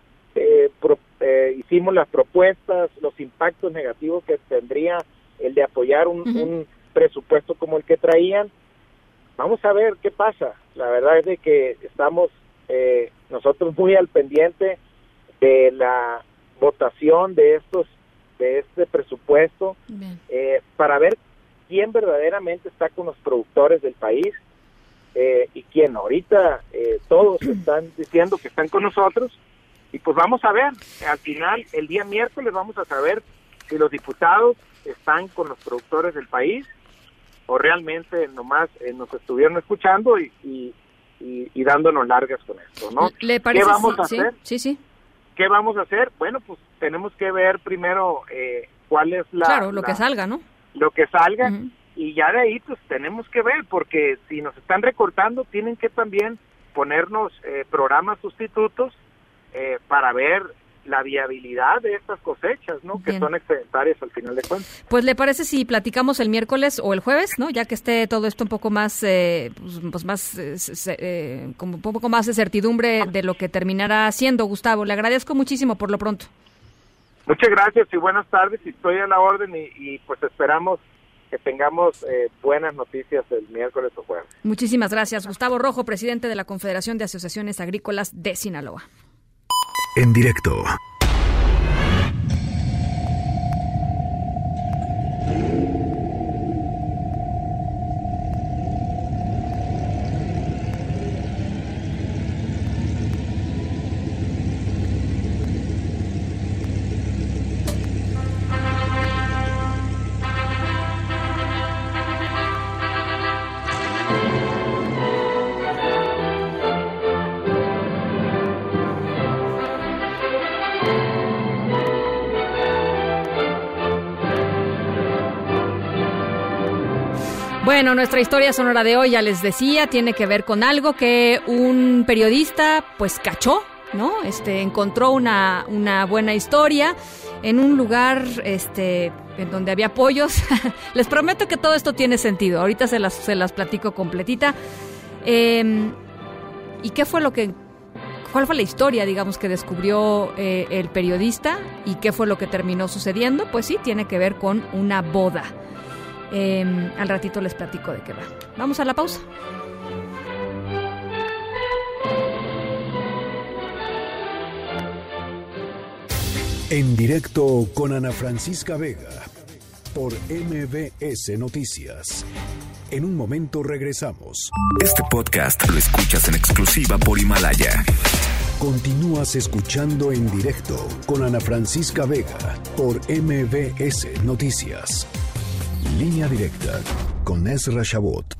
hicimos las propuestas, los impactos negativos que tendría el de apoyar un, un presupuesto como el que traían. Vamos a ver qué pasa. La verdad es de que estamos eh, nosotros muy al pendiente de la votación de estos de este presupuesto eh, para ver quién verdaderamente está con los productores del país eh, y quién ahorita eh, todos *clears throat* están diciendo que están con nosotros y pues vamos a ver al final el día miércoles vamos a saber si los diputados están con los productores del país o realmente nomás nos estuvieron escuchando y, y, y, dándonos largas con esto, ¿no? ¿Le parece? ¿Qué vamos a hacer? Sí, sí. ¿Qué vamos a hacer? Bueno, pues tenemos que ver primero eh, cuál es la... Claro, lo la- que salga, ¿no? Lo que salga y ya de ahí pues tenemos que ver porque si nos están recortando tienen que también ponernos eh, programas sustitutos eh, para ver la viabilidad de estas cosechas, ¿no? Que son excedentarias al final de cuentas. Pues le parece si platicamos el miércoles o el jueves, ¿no? Ya que esté todo esto un poco más, eh, pues, pues más, eh, eh, como un poco más de certidumbre de lo que terminará siendo, Gustavo. Le agradezco muchísimo por lo pronto. Muchas gracias y buenas tardes. y Estoy a la orden y, y, pues esperamos que tengamos eh, buenas noticias el miércoles o jueves. Muchísimas gracias. Gustavo Rojo, presidente de la Confederación de Asociaciones Agrícolas de Sinaloa. En directo. Bueno, nuestra historia sonora de hoy, ya les decía, tiene que ver con algo que un periodista pues cachó, ¿no? Este encontró una, una buena historia en un lugar este en donde había pollos. *laughs* les prometo que todo esto tiene sentido. Ahorita se las, se las platico completita. Eh, ¿Y qué fue lo que cuál fue la historia, digamos, que descubrió eh, el periodista y qué fue lo que terminó sucediendo? Pues sí, tiene que ver con una boda. Eh, al ratito les platico de qué va. Vamos a la pausa. En directo con Ana Francisca Vega por MBS Noticias. En un momento regresamos. Este podcast lo escuchas en exclusiva por Himalaya. Continúas escuchando en directo con Ana Francisca Vega por MBS Noticias. Línea directa con Ezra Shabot.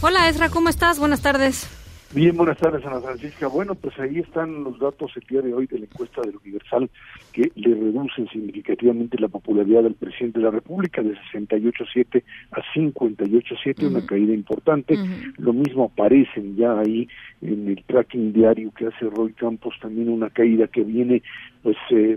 Hola Ezra, ¿cómo estás? Buenas tardes. Bien, buenas tardes, Ana Francisca. Bueno, pues ahí están los datos el día de hoy de la encuesta del Universal que le reducen significativamente la popularidad del presidente de la República de 68.7 a 58.7, una caída importante. Lo mismo aparecen ya ahí en el tracking diario que hace Roy Campos, también una caída que viene pues eh,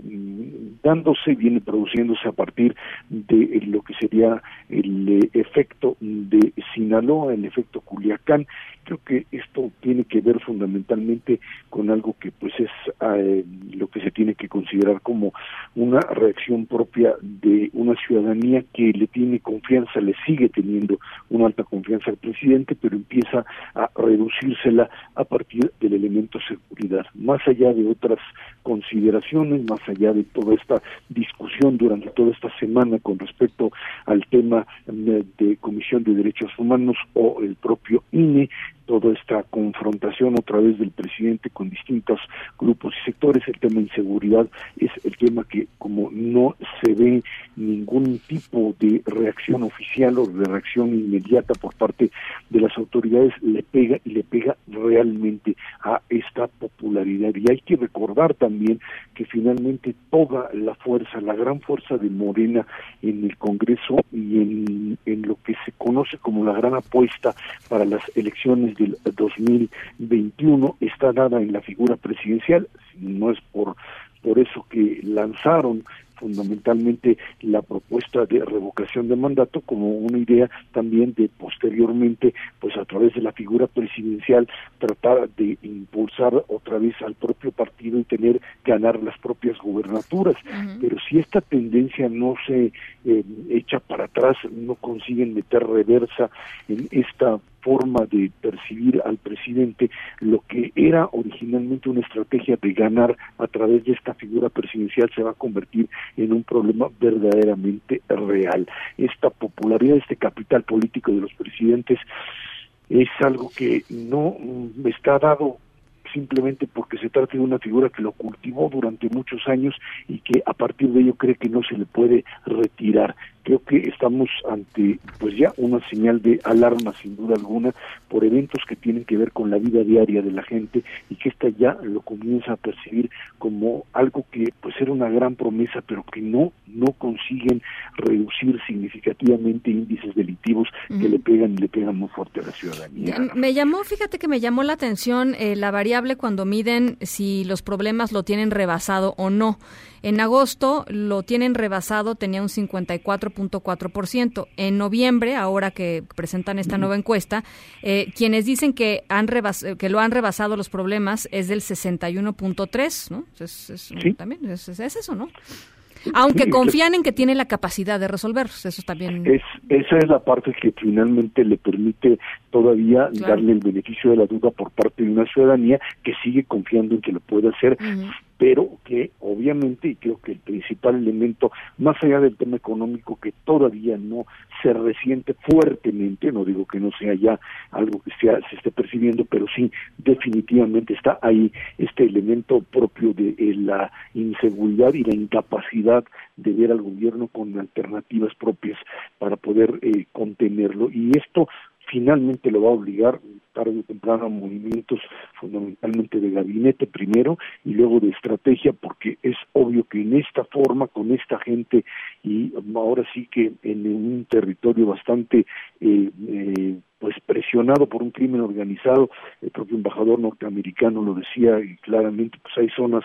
dándose, viene produciéndose a partir de lo que sería el eh, efecto de Sinaloa, el efecto Culiacán. Creo que esto tiene que ver fundamentalmente con algo que pues es eh, lo que se tiene que considerar como una reacción propia de una ciudadanía que le tiene confianza, le sigue teniendo una alta confianza al presidente, pero empieza a reducírsela a partir del elemento seguridad. Más allá de otras consideraciones, más allá de toda esta discusión durante toda esta semana con respecto al tema eh, de Comisión de Derechos Humanos o el propio INE, toda esta confrontación otra vez del presidente con distintos grupos y sectores, el tema de inseguridad es el tema que como no se ve ningún tipo de reacción oficial o de reacción inmediata por parte de las autoridades, le pega y le pega realmente a esta popularidad. Y hay que recordar también que finalmente toda la fuerza, la gran fuerza de Morena en el Congreso y en, en lo que se conoce como la gran apuesta para las elecciones del 2021 está dada en la figura presidencial, no es por por eso que lanzaron fundamentalmente la propuesta de revocación de mandato como una idea también de posteriormente, pues a través de la figura presidencial, tratar de impulsar otra vez al propio partido y tener ganar las propias gubernaturas. Pero si esta tendencia no se eh, echa para atrás, no consiguen meter reversa en esta forma de percibir al presidente lo que era originalmente una estrategia de ganar a través de esta figura presidencial se va a convertir en un problema verdaderamente real. Esta popularidad, este capital político de los presidentes es algo que no mm, está dado simplemente porque se trata de una figura que lo cultivó durante muchos años y que a partir de ello cree que no se le puede retirar creo que estamos ante pues ya una señal de alarma sin duda alguna por eventos que tienen que ver con la vida diaria de la gente y que esta ya lo comienza a percibir como algo que pues era una gran promesa pero que no no consiguen reducir significativamente índices delictivos que le pegan y le pegan muy fuerte a la ciudadanía. Me llamó, fíjate que me llamó la atención eh, la variable cuando miden si los problemas lo tienen rebasado o no. En agosto lo tienen rebasado, tenía un 54.4%. En noviembre, ahora que presentan esta nueva encuesta, eh, quienes dicen que, han que lo han rebasado los problemas es del 61.3%, ¿no? Es, También es, eso, ¿no? Aunque confían en que tiene la capacidad de resolverlos, eso también. Es, esa es la parte que finalmente le permite todavía darle el beneficio de la duda por parte de una ciudadanía que sigue confiando en que lo puede hacer, pero que obviamente, y creo que el principal elemento, más allá del tema económico que todavía no se resiente fuertemente, no digo que no sea ya algo que sea, se esté percibiendo, pero sí definitivamente está ahí este elemento propio de eh, la inseguridad y la incapacidad de ver al gobierno con alternativas propias para poder eh, contenerlo. Y esto finalmente lo va a obligar tarde o temprano a movimientos fundamentalmente de gabinete primero y luego de estrategia porque es obvio que en esta forma con esta gente y ahora sí que en un territorio bastante eh, eh, pues presionado por un crimen organizado el propio embajador norteamericano lo decía y claramente pues hay zonas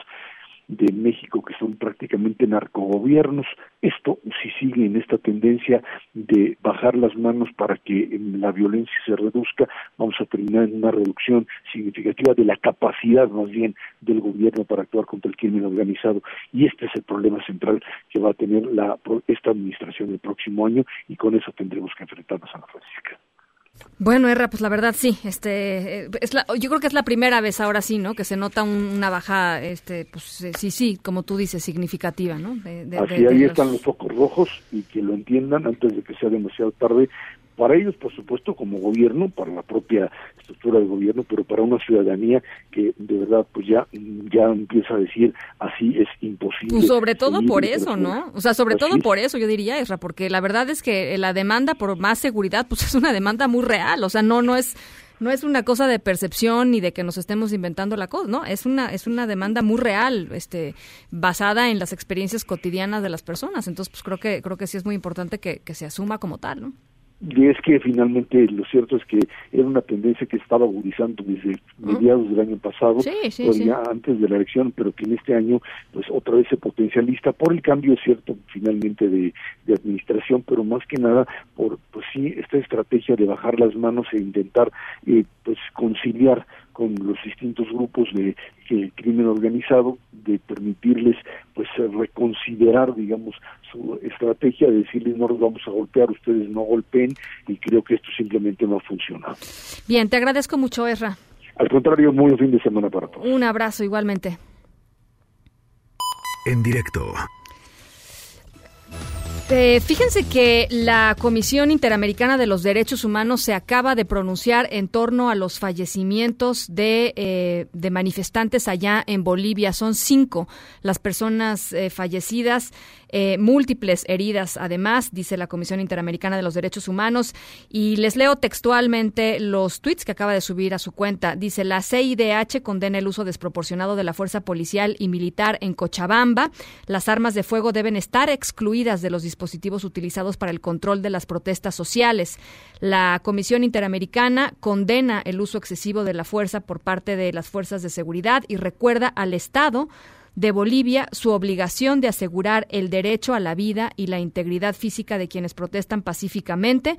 de México que son prácticamente narcogobiernos. Esto, si sigue en esta tendencia de bajar las manos para que la violencia se reduzca, vamos a terminar en una reducción significativa de la capacidad más bien del gobierno para actuar contra el crimen organizado. Y este es el problema central que va a tener la, esta administración el próximo año y con eso tendremos que enfrentarnos a la Francisca. Bueno, Erra, pues la verdad sí, este, eh, es la, yo creo que es la primera vez ahora sí, ¿no? Que se nota una baja, este, pues eh, sí, sí, como tú dices, significativa, ¿no? Así ahí están los focos rojos y que lo entiendan antes de que sea demasiado tarde para ellos, por supuesto, como gobierno, para la propia estructura del gobierno, pero para una ciudadanía que de verdad pues ya ya empieza a decir así es imposible. Pues sobre todo por eso, ¿no? O sea, sobre todo por eso yo diría, Esra, porque la verdad es que la demanda por más seguridad pues *laughs* es una demanda muy real, o sea, no no es no es una cosa de percepción ni de que nos estemos inventando la cosa, ¿no? Es una es una demanda muy real, este basada en las experiencias cotidianas de las personas. Entonces, pues creo que creo que sí es muy importante que, que se asuma como tal, ¿no? Y es que finalmente lo cierto es que era una tendencia que estaba agudizando desde mediados del año pasado, ya antes de la elección, pero que en este año pues otra vez se potencializa por el cambio, cierto, finalmente de, de administración, pero más que nada por pues sí esta estrategia de bajar las manos e intentar eh, pues conciliar con los distintos grupos de, crimen organizado, de permitirles pues reconsiderar, digamos, su estrategia, de decirles no los vamos a golpear, ustedes no golpeen, y creo que esto simplemente no ha funcionado. Bien, te agradezco mucho, Erra. Al contrario, muy buen fin de semana para todos. Un abrazo igualmente. En directo. Eh, fíjense que la Comisión Interamericana de los Derechos Humanos se acaba de pronunciar en torno a los fallecimientos de, eh, manifestantes allá en Bolivia. Son cinco las personas eh, fallecidas eh, múltiples heridas, además, dice la Comisión Interamericana de los Derechos Humanos. Y les leo textualmente los tweets que acaba de subir a su cuenta. Dice, la CIDH condena el uso desproporcionado de la fuerza policial y militar en Cochabamba. Las armas de fuego deben estar excluidas de los dispositivos utilizados para el control de las protestas sociales. La Comisión Interamericana condena el uso excesivo de la fuerza por parte de las fuerzas de seguridad y recuerda al Estado de Bolivia su obligación de asegurar el derecho a la vida y la integridad física de quienes protestan pacíficamente.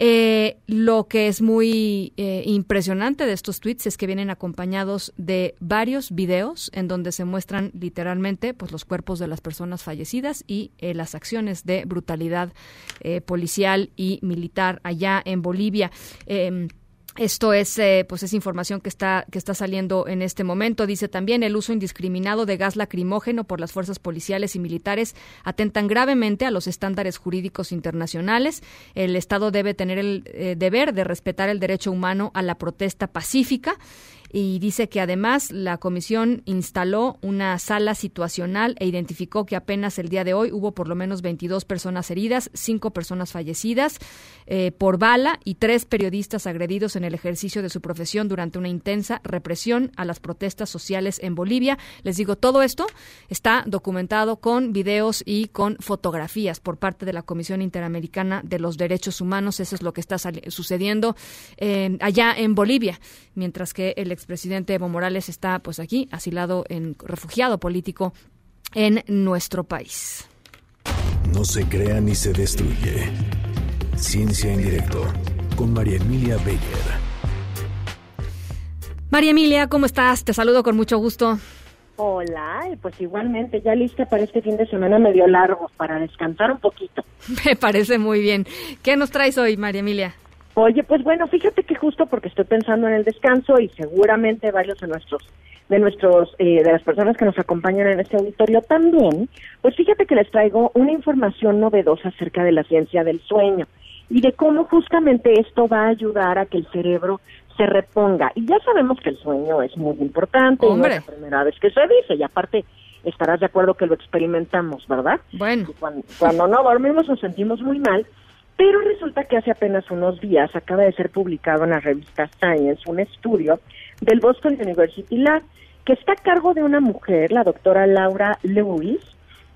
Eh, lo que es muy eh, impresionante de estos tweets es que vienen acompañados de varios videos en donde se muestran literalmente pues los cuerpos de las personas fallecidas y eh, las acciones de brutalidad policial y militar allá en Bolivia. Esto es, eh, pues, es información que está que está saliendo en este momento. Dice también el uso indiscriminado de gas lacrimógeno por las fuerzas policiales y militares atentan gravemente a los estándares jurídicos internacionales. El Estado debe tener el eh, deber de respetar el derecho humano a la protesta pacífica y dice que además la comisión instaló una sala situacional e identificó que apenas el día de hoy hubo por lo menos 22 personas heridas, cinco personas fallecidas eh, por bala y tres periodistas agredidos en el ejercicio de su profesión durante una intensa represión a las protestas sociales en Bolivia. Les digo, todo esto está documentado con videos y con fotografías por parte de la Comisión Interamericana de los Derechos Humanos. Eso es lo que está sucediendo eh, allá en Bolivia, mientras que el expresidente Evo Morales está pues aquí, asilado en refugiado político en nuestro país. No se crea ni se destruye. Ciencia en directo con María Emilia Beyer. María Emilia, ¿cómo estás? Te saludo con mucho gusto. Hola, pues igualmente, ya lista para este fin de semana medio largo, para descansar un poquito. *laughs* Me parece muy bien. ¿Qué nos traes hoy, María Emilia? Oye, pues bueno, fíjate que justo porque estoy pensando en el descanso y seguramente varios de nuestros de nuestros eh, de las personas que nos acompañan en este auditorio también, pues fíjate que les traigo una información novedosa acerca de la ciencia del sueño y de cómo justamente esto va a ayudar a que el cerebro se reponga. Y ya sabemos que el sueño es muy importante, y no es la primera vez que se dice, y aparte estarás de acuerdo que lo experimentamos, ¿verdad? Bueno. Cuando, cuando no dormimos nos sentimos muy mal pero resulta que hace apenas unos días acaba de ser publicado en la revista Science un estudio del Boston University Lab que está a cargo de una mujer, la doctora Laura Lewis,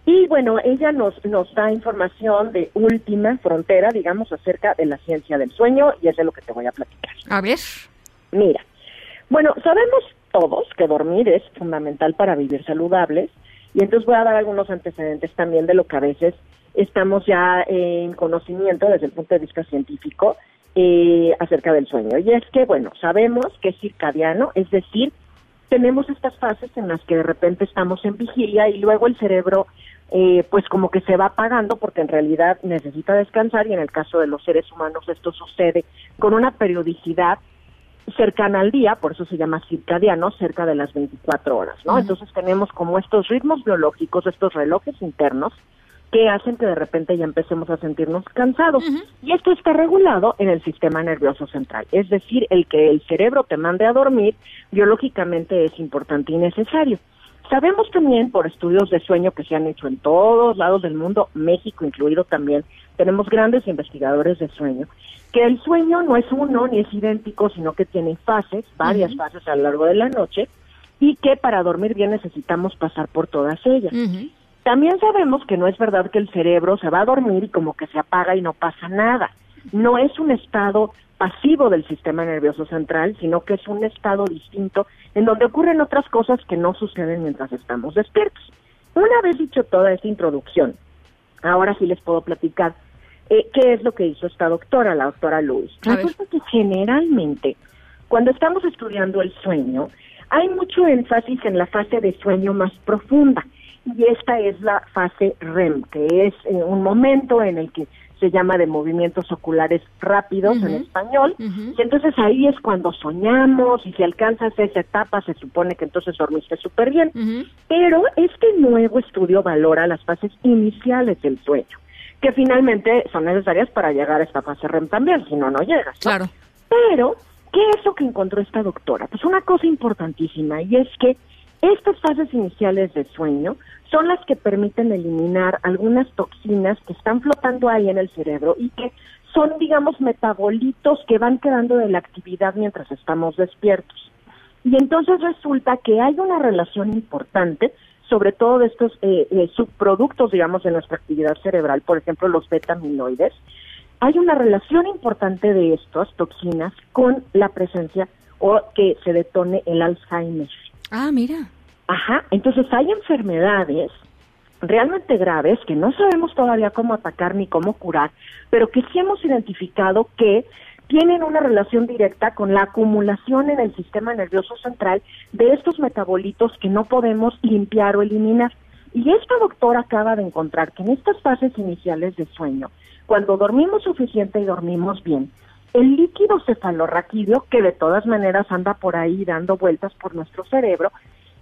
y bueno, ella nos, nos da información de última frontera, digamos, acerca de la ciencia del sueño, y es de lo que te voy a platicar. A ver. Mira, bueno, sabemos todos que dormir es fundamental para vivir saludables, y entonces voy a dar algunos antecedentes también de lo que a veces estamos ya en conocimiento desde el punto de vista científico eh, acerca del sueño. Y es que, bueno, sabemos que es circadiano, es decir, tenemos estas fases en las que de repente estamos en vigilia y luego el cerebro eh, pues como que se va apagando porque en realidad necesita descansar y en el caso de los seres humanos esto sucede con una periodicidad cercana al día, por eso se llama circadiano, cerca de las 24 horas, ¿no? Entonces tenemos como estos ritmos biológicos, estos relojes internos que hacen que de repente ya empecemos a sentirnos cansados. Y esto está regulado en el sistema nervioso central. Es decir, el que el cerebro te mande a dormir biológicamente es importante y necesario. Sabemos también por estudios de sueño que se han hecho en todos lados del mundo, México incluido también, tenemos grandes investigadores de sueño, que el sueño no es uno ni es idéntico, sino que tiene fases, varias fases a lo largo de la noche, y que para dormir bien necesitamos pasar por todas ellas. También sabemos que no es verdad que el cerebro se va a dormir y como que se apaga y no pasa nada. No es un estado pasivo del sistema nervioso central, sino que es un estado distinto en donde ocurren otras cosas que no suceden mientras estamos despiertos. Una vez dicho toda esta introducción, ahora sí les puedo platicar eh, qué es lo que hizo esta doctora, la doctora Lewis. Resulta que generalmente cuando estamos estudiando el sueño, hay mucho énfasis en la fase de sueño más profunda y esta es la fase REM, que es eh, un momento en el que se llama de movimientos oculares rápidos en español, y entonces ahí es cuando soñamos y si alcanzas esa etapa se supone que entonces dormiste súper bien, pero este nuevo estudio valora las fases iniciales del sueño, que finalmente son necesarias para llegar a esta fase REM también, si no, no llegas. Claro. Pero, ¿qué es lo que encontró esta doctora? Pues una cosa importantísima, y es que estas fases iniciales de sueño son las que permiten eliminar algunas toxinas que están flotando ahí en el cerebro y que son, digamos, metabolitos que van quedando de la actividad mientras estamos despiertos. Y entonces resulta que hay una relación importante, sobre todo de estos eh, eh, subproductos, digamos, de nuestra actividad cerebral, por ejemplo, los betamiloides. Hay una relación importante de estas toxinas con la presencia o que se detone el Alzheimer. Ah, mira. Ajá, entonces hay enfermedades realmente graves que no sabemos todavía cómo atacar ni cómo curar, pero que sí hemos identificado que tienen una relación directa con la acumulación en el sistema nervioso central de estos metabolitos que no podemos limpiar o eliminar. Y esta doctora acaba de encontrar que en estas fases iniciales de sueño, cuando dormimos suficiente y dormimos bien, el líquido cefalorraquídeo, que de todas maneras anda por ahí dando vueltas por nuestro cerebro,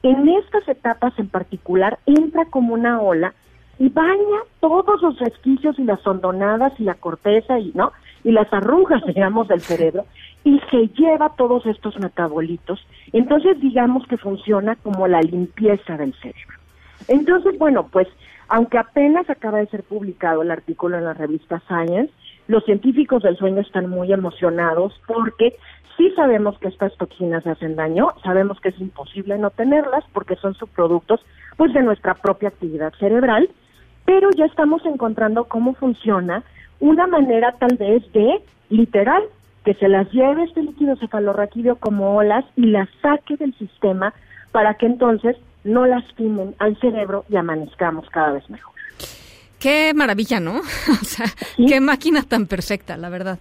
en estas etapas en particular entra como una ola y baña todos los resquicios y las hondonadas y la corteza y no y las arrugas *laughs* digamos del cerebro y se lleva todos estos metabolitos. Entonces digamos que funciona como la limpieza del cerebro. Entonces bueno pues aunque apenas acaba de ser publicado el artículo en la revista Science los científicos del sueño están muy emocionados porque sí sabemos que estas toxinas hacen daño, sabemos que es imposible no tenerlas porque son subproductos pues de nuestra propia actividad cerebral, pero ya estamos encontrando cómo funciona una manera tal vez de literal que se las lleve este líquido cefalorraquídeo como olas y las saque del sistema para que entonces no lastimen al cerebro y amanezcamos cada vez mejor. Qué maravilla, ¿no? *laughs* O sea, qué máquina tan perfecta, la verdad.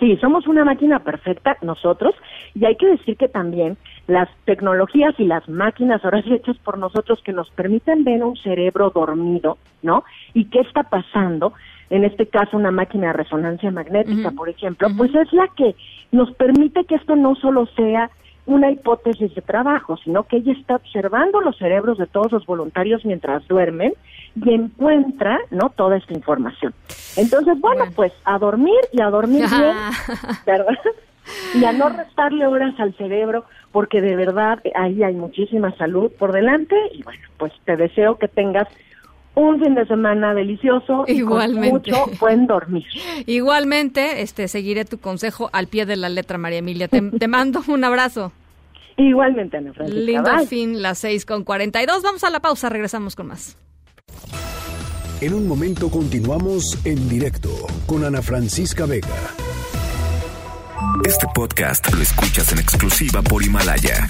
Sí, somos una máquina perfecta nosotros y hay que decir que también las tecnologías y las máquinas ahora sí hechas por nosotros que nos permiten ver un cerebro dormido, ¿no? Y qué está pasando, en este caso una máquina de resonancia magnética, por ejemplo, pues es la que nos permite que esto no solo sea una hipótesis de trabajo, sino que ella está observando los cerebros de todos los voluntarios mientras duermen y encuentra, ¿no? Toda esta información. Entonces, bueno, pues a dormir y a dormir *laughs* bien, ¿verdad? Y a no restarle horas al cerebro, porque de verdad ahí hay muchísima salud por delante y bueno, pues te deseo que tengas un fin de semana delicioso Igualmente. y con mucho buen dormir. *laughs* Igualmente, este seguiré tu consejo al pie de la letra, María Emilia. Te, te mando *laughs* un abrazo. Igualmente, Ana Francisca. Lindo Bye. fin, las 6 con 42. Vamos a la pausa, regresamos con más. En un momento continuamos en directo con Ana Francisca Vega. Este podcast lo escuchas en exclusiva por Himalaya.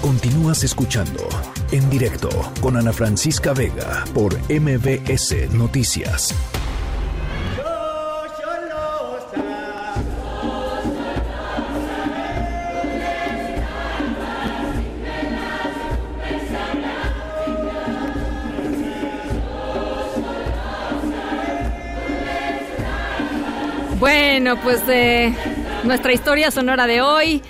Continúas escuchando en directo con Ana Francisca Vega por MBS Noticias. Bueno, pues de nuestra historia sonora de hoy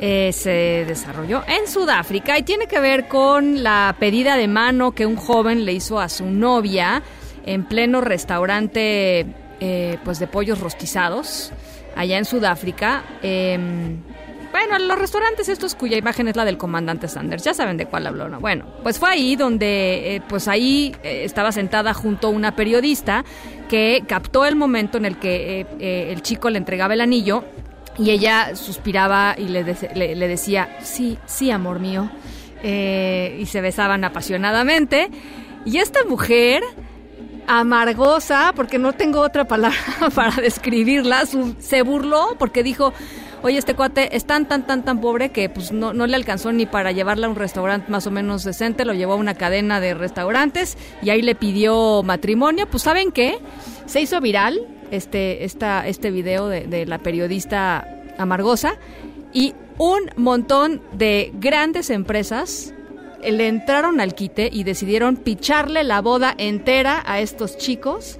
eh, se desarrolló en Sudáfrica y tiene que ver con la pedida de mano que un joven le hizo a su novia en pleno restaurante eh, pues de pollos rostizados allá en Sudáfrica. Em, bueno, los restaurantes estos cuya imagen es la del comandante Sanders, ya saben de cuál hablo, ¿no? Bueno, pues fue ahí donde, eh, pues ahí eh, estaba sentada junto a una periodista que captó el momento en el que el chico le entregaba el anillo y ella suspiraba y le, decía, sí, sí, amor mío, Eh, y se besaban apasionadamente. Y esta mujer amargosa, porque no tengo otra palabra *laughs* para describirla, se burló porque dijo, oye, este cuate es tan, tan, tan, tan pobre que pues no, no le alcanzó ni para llevarla a un restaurante más o menos decente, lo llevó a una cadena de restaurantes y ahí le pidió matrimonio. Pues ¿saben qué? Se hizo viral este, esta, este video de, de la periodista amargosa y un montón de grandes empresas le entraron al quite y decidieron picharle la boda entera a estos chicos.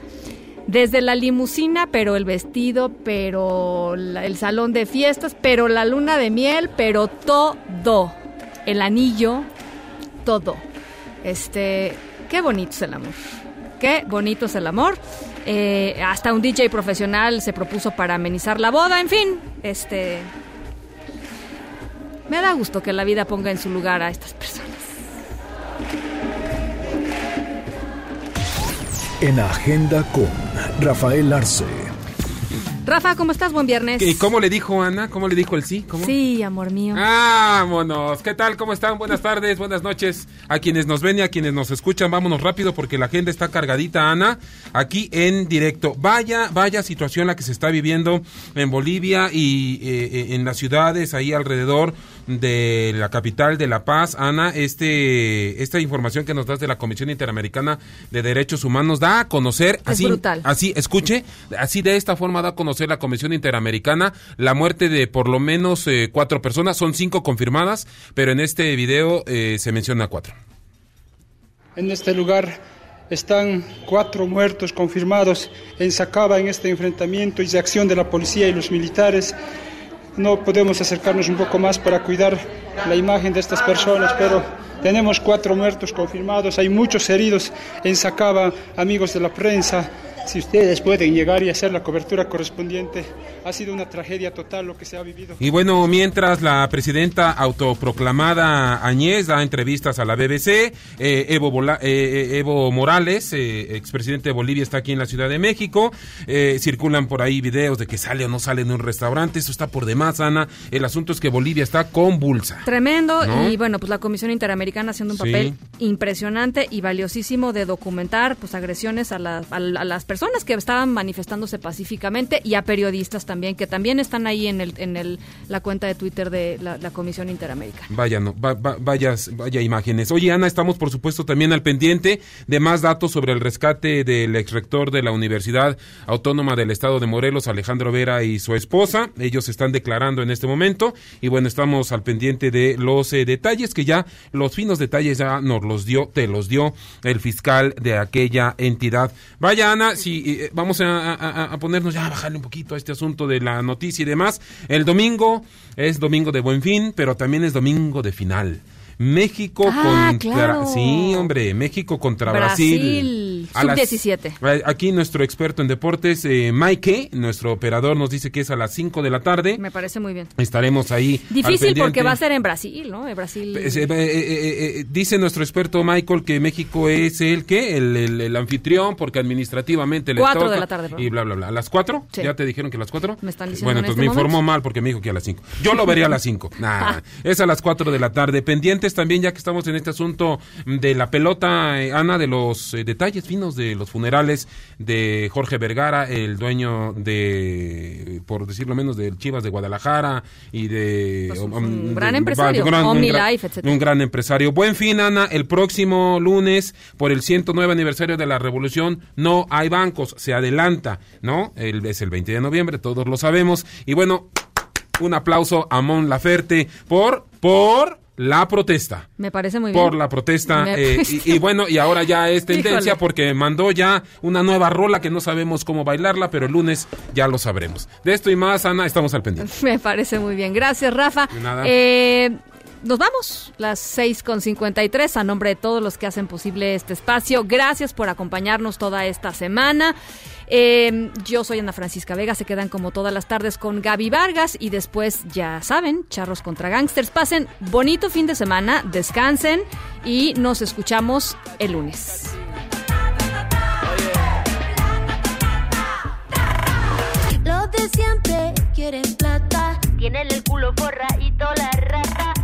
Desde la limusina, pero el vestido, pero el salón de fiestas, pero la luna de miel, pero todo. El anillo, todo. Este, qué bonito es el amor. Qué bonito es el amor. Eh, hasta un DJ profesional se propuso para amenizar la boda. En fin, este. Me da gusto que la vida ponga en su lugar a estas personas. En Agenda con Rafael Arce. Rafa, ¿cómo estás? Buen viernes. ¿Y cómo le dijo Ana? ¿Cómo le dijo el sí? ¿Cómo? Sí, amor mío. Vámonos. ¿Qué tal? ¿Cómo están? Buenas tardes, buenas noches. A quienes nos ven y a quienes nos escuchan, vámonos rápido porque la agenda está cargadita, Ana, aquí en directo. Vaya, vaya situación la que se está viviendo en Bolivia y eh, eh, en las ciudades ahí alrededor de la capital de La Paz. Ana, este, esta información que nos das de la Comisión Interamericana de Derechos Humanos da a conocer, así, brutal. así, escuche, así de esta forma da a conocer la Comisión Interamericana la muerte de por lo menos eh, cuatro personas, son cinco confirmadas, pero en este video eh, se menciona cuatro. En este lugar están cuatro muertos confirmados en Sacaba en este enfrentamiento y de acción de la policía y los militares. No podemos acercarnos un poco más para cuidar la imagen de estas personas, pero tenemos cuatro muertos confirmados, hay muchos heridos en Sacaba, amigos de la prensa. Si ustedes pueden llegar y hacer la cobertura correspondiente, ha sido una tragedia total lo que se ha vivido. Y bueno, mientras la presidenta autoproclamada Añez da entrevistas a la BBC, eh, Evo, Bola- eh, eh, Evo Morales, eh, expresidente de Bolivia, está aquí en la Ciudad de México. Eh, circulan por ahí videos de que sale o no sale en un restaurante. Eso está por demás, Ana. El asunto es que Bolivia está convulsa. Tremendo ¿No? y bueno, pues la Comisión Interamericana haciendo un Sí. papel impresionante y valiosísimo de documentar pues agresiones a, la- a la- a las personas que estaban manifestándose pacíficamente y a periodistas también que también están ahí en el en el la cuenta de Twitter de la, Comisión Interamericana. Vaya, no, va- va- vayas, vaya imágenes. Oye, Ana, estamos por supuesto también al pendiente de más datos sobre el rescate del exrector de la Universidad Autónoma del Estado de Morelos, Alejandro Vera y su esposa. Ellos están declarando en este momento y bueno, estamos al pendiente de los eh, detalles que ya, los finos detalles ya nos los dio, te los dio el fiscal de aquella entidad. Vaya, Ana, si eh, vamos a, a- a ponernos ya a bajarle un poquito a este asunto de la noticia y demás. El domingo es domingo de buen fin, pero también es domingo de final. México Ah, contra claro. sí, hombre, México contra Brasil. Brasil, A las- sub-17. eh, Aquí nuestro experto en deportes, eh, Mike, nuestro operador, nos dice que es a las 5 de la tarde. Me parece muy bien. Estaremos ahí. Difícil porque pendiente. va a ser en Brasil, ¿no? En Brasil. Eh, eh, eh, eh, eh, dice nuestro experto Michael que México es el que el, el- el anfitrión porque administrativamente le Cuatro toca de la tarde, y bla bla bla. ¿A las cuatro? Sí. ¿Ya te dijeron que a las cuatro? Me están diciendo Bueno, en entonces este me informó momento. mal porque me dijo que a las cinco. Yo lo vería a las cinco. *laughs* Nah, es a las cuatro de la tarde. Pendientes también ya que estamos en este asunto de la pelota, eh, Ana, de los eh, detalles finos de los funerales de Jorge Vergara, el dueño de, por decirlo menos, del Chivas de Guadalajara y de... Pues, un um, gran de- empresario, un gran- un gran- etcétera. un gran empresario. Buen fin, Ana. El próximo lunes, por el 109 aniversario de la Revolución, no hay bancos. Se adelanta, ¿no? El, es el 20 de noviembre, todos lo sabemos. Y bueno, un aplauso a Mon Laferte por, por la protesta. Me parece muy bien. Por la protesta. Eh, y, y bueno, y ahora ya es *laughs* tendencia Híjole. porque mandó ya una nueva rola que no sabemos cómo bailarla, pero el lunes ya lo sabremos. De esto y más, Ana, estamos al pendiente. *laughs* Me parece muy bien. Gracias, Rafa. De nada. Eh, nos vamos, las 6 con 53, a nombre de todos los que hacen posible este espacio. Gracias por acompañarnos toda esta semana. Eh, yo soy Ana Francisca Vega, se quedan como todas las tardes con Gaby Vargas y después, ya saben, charros contra gangsters. Pasen bonito fin de semana, descansen y nos escuchamos el lunes. Los de siempre quieren plata. Tienen el culo forradito la rata.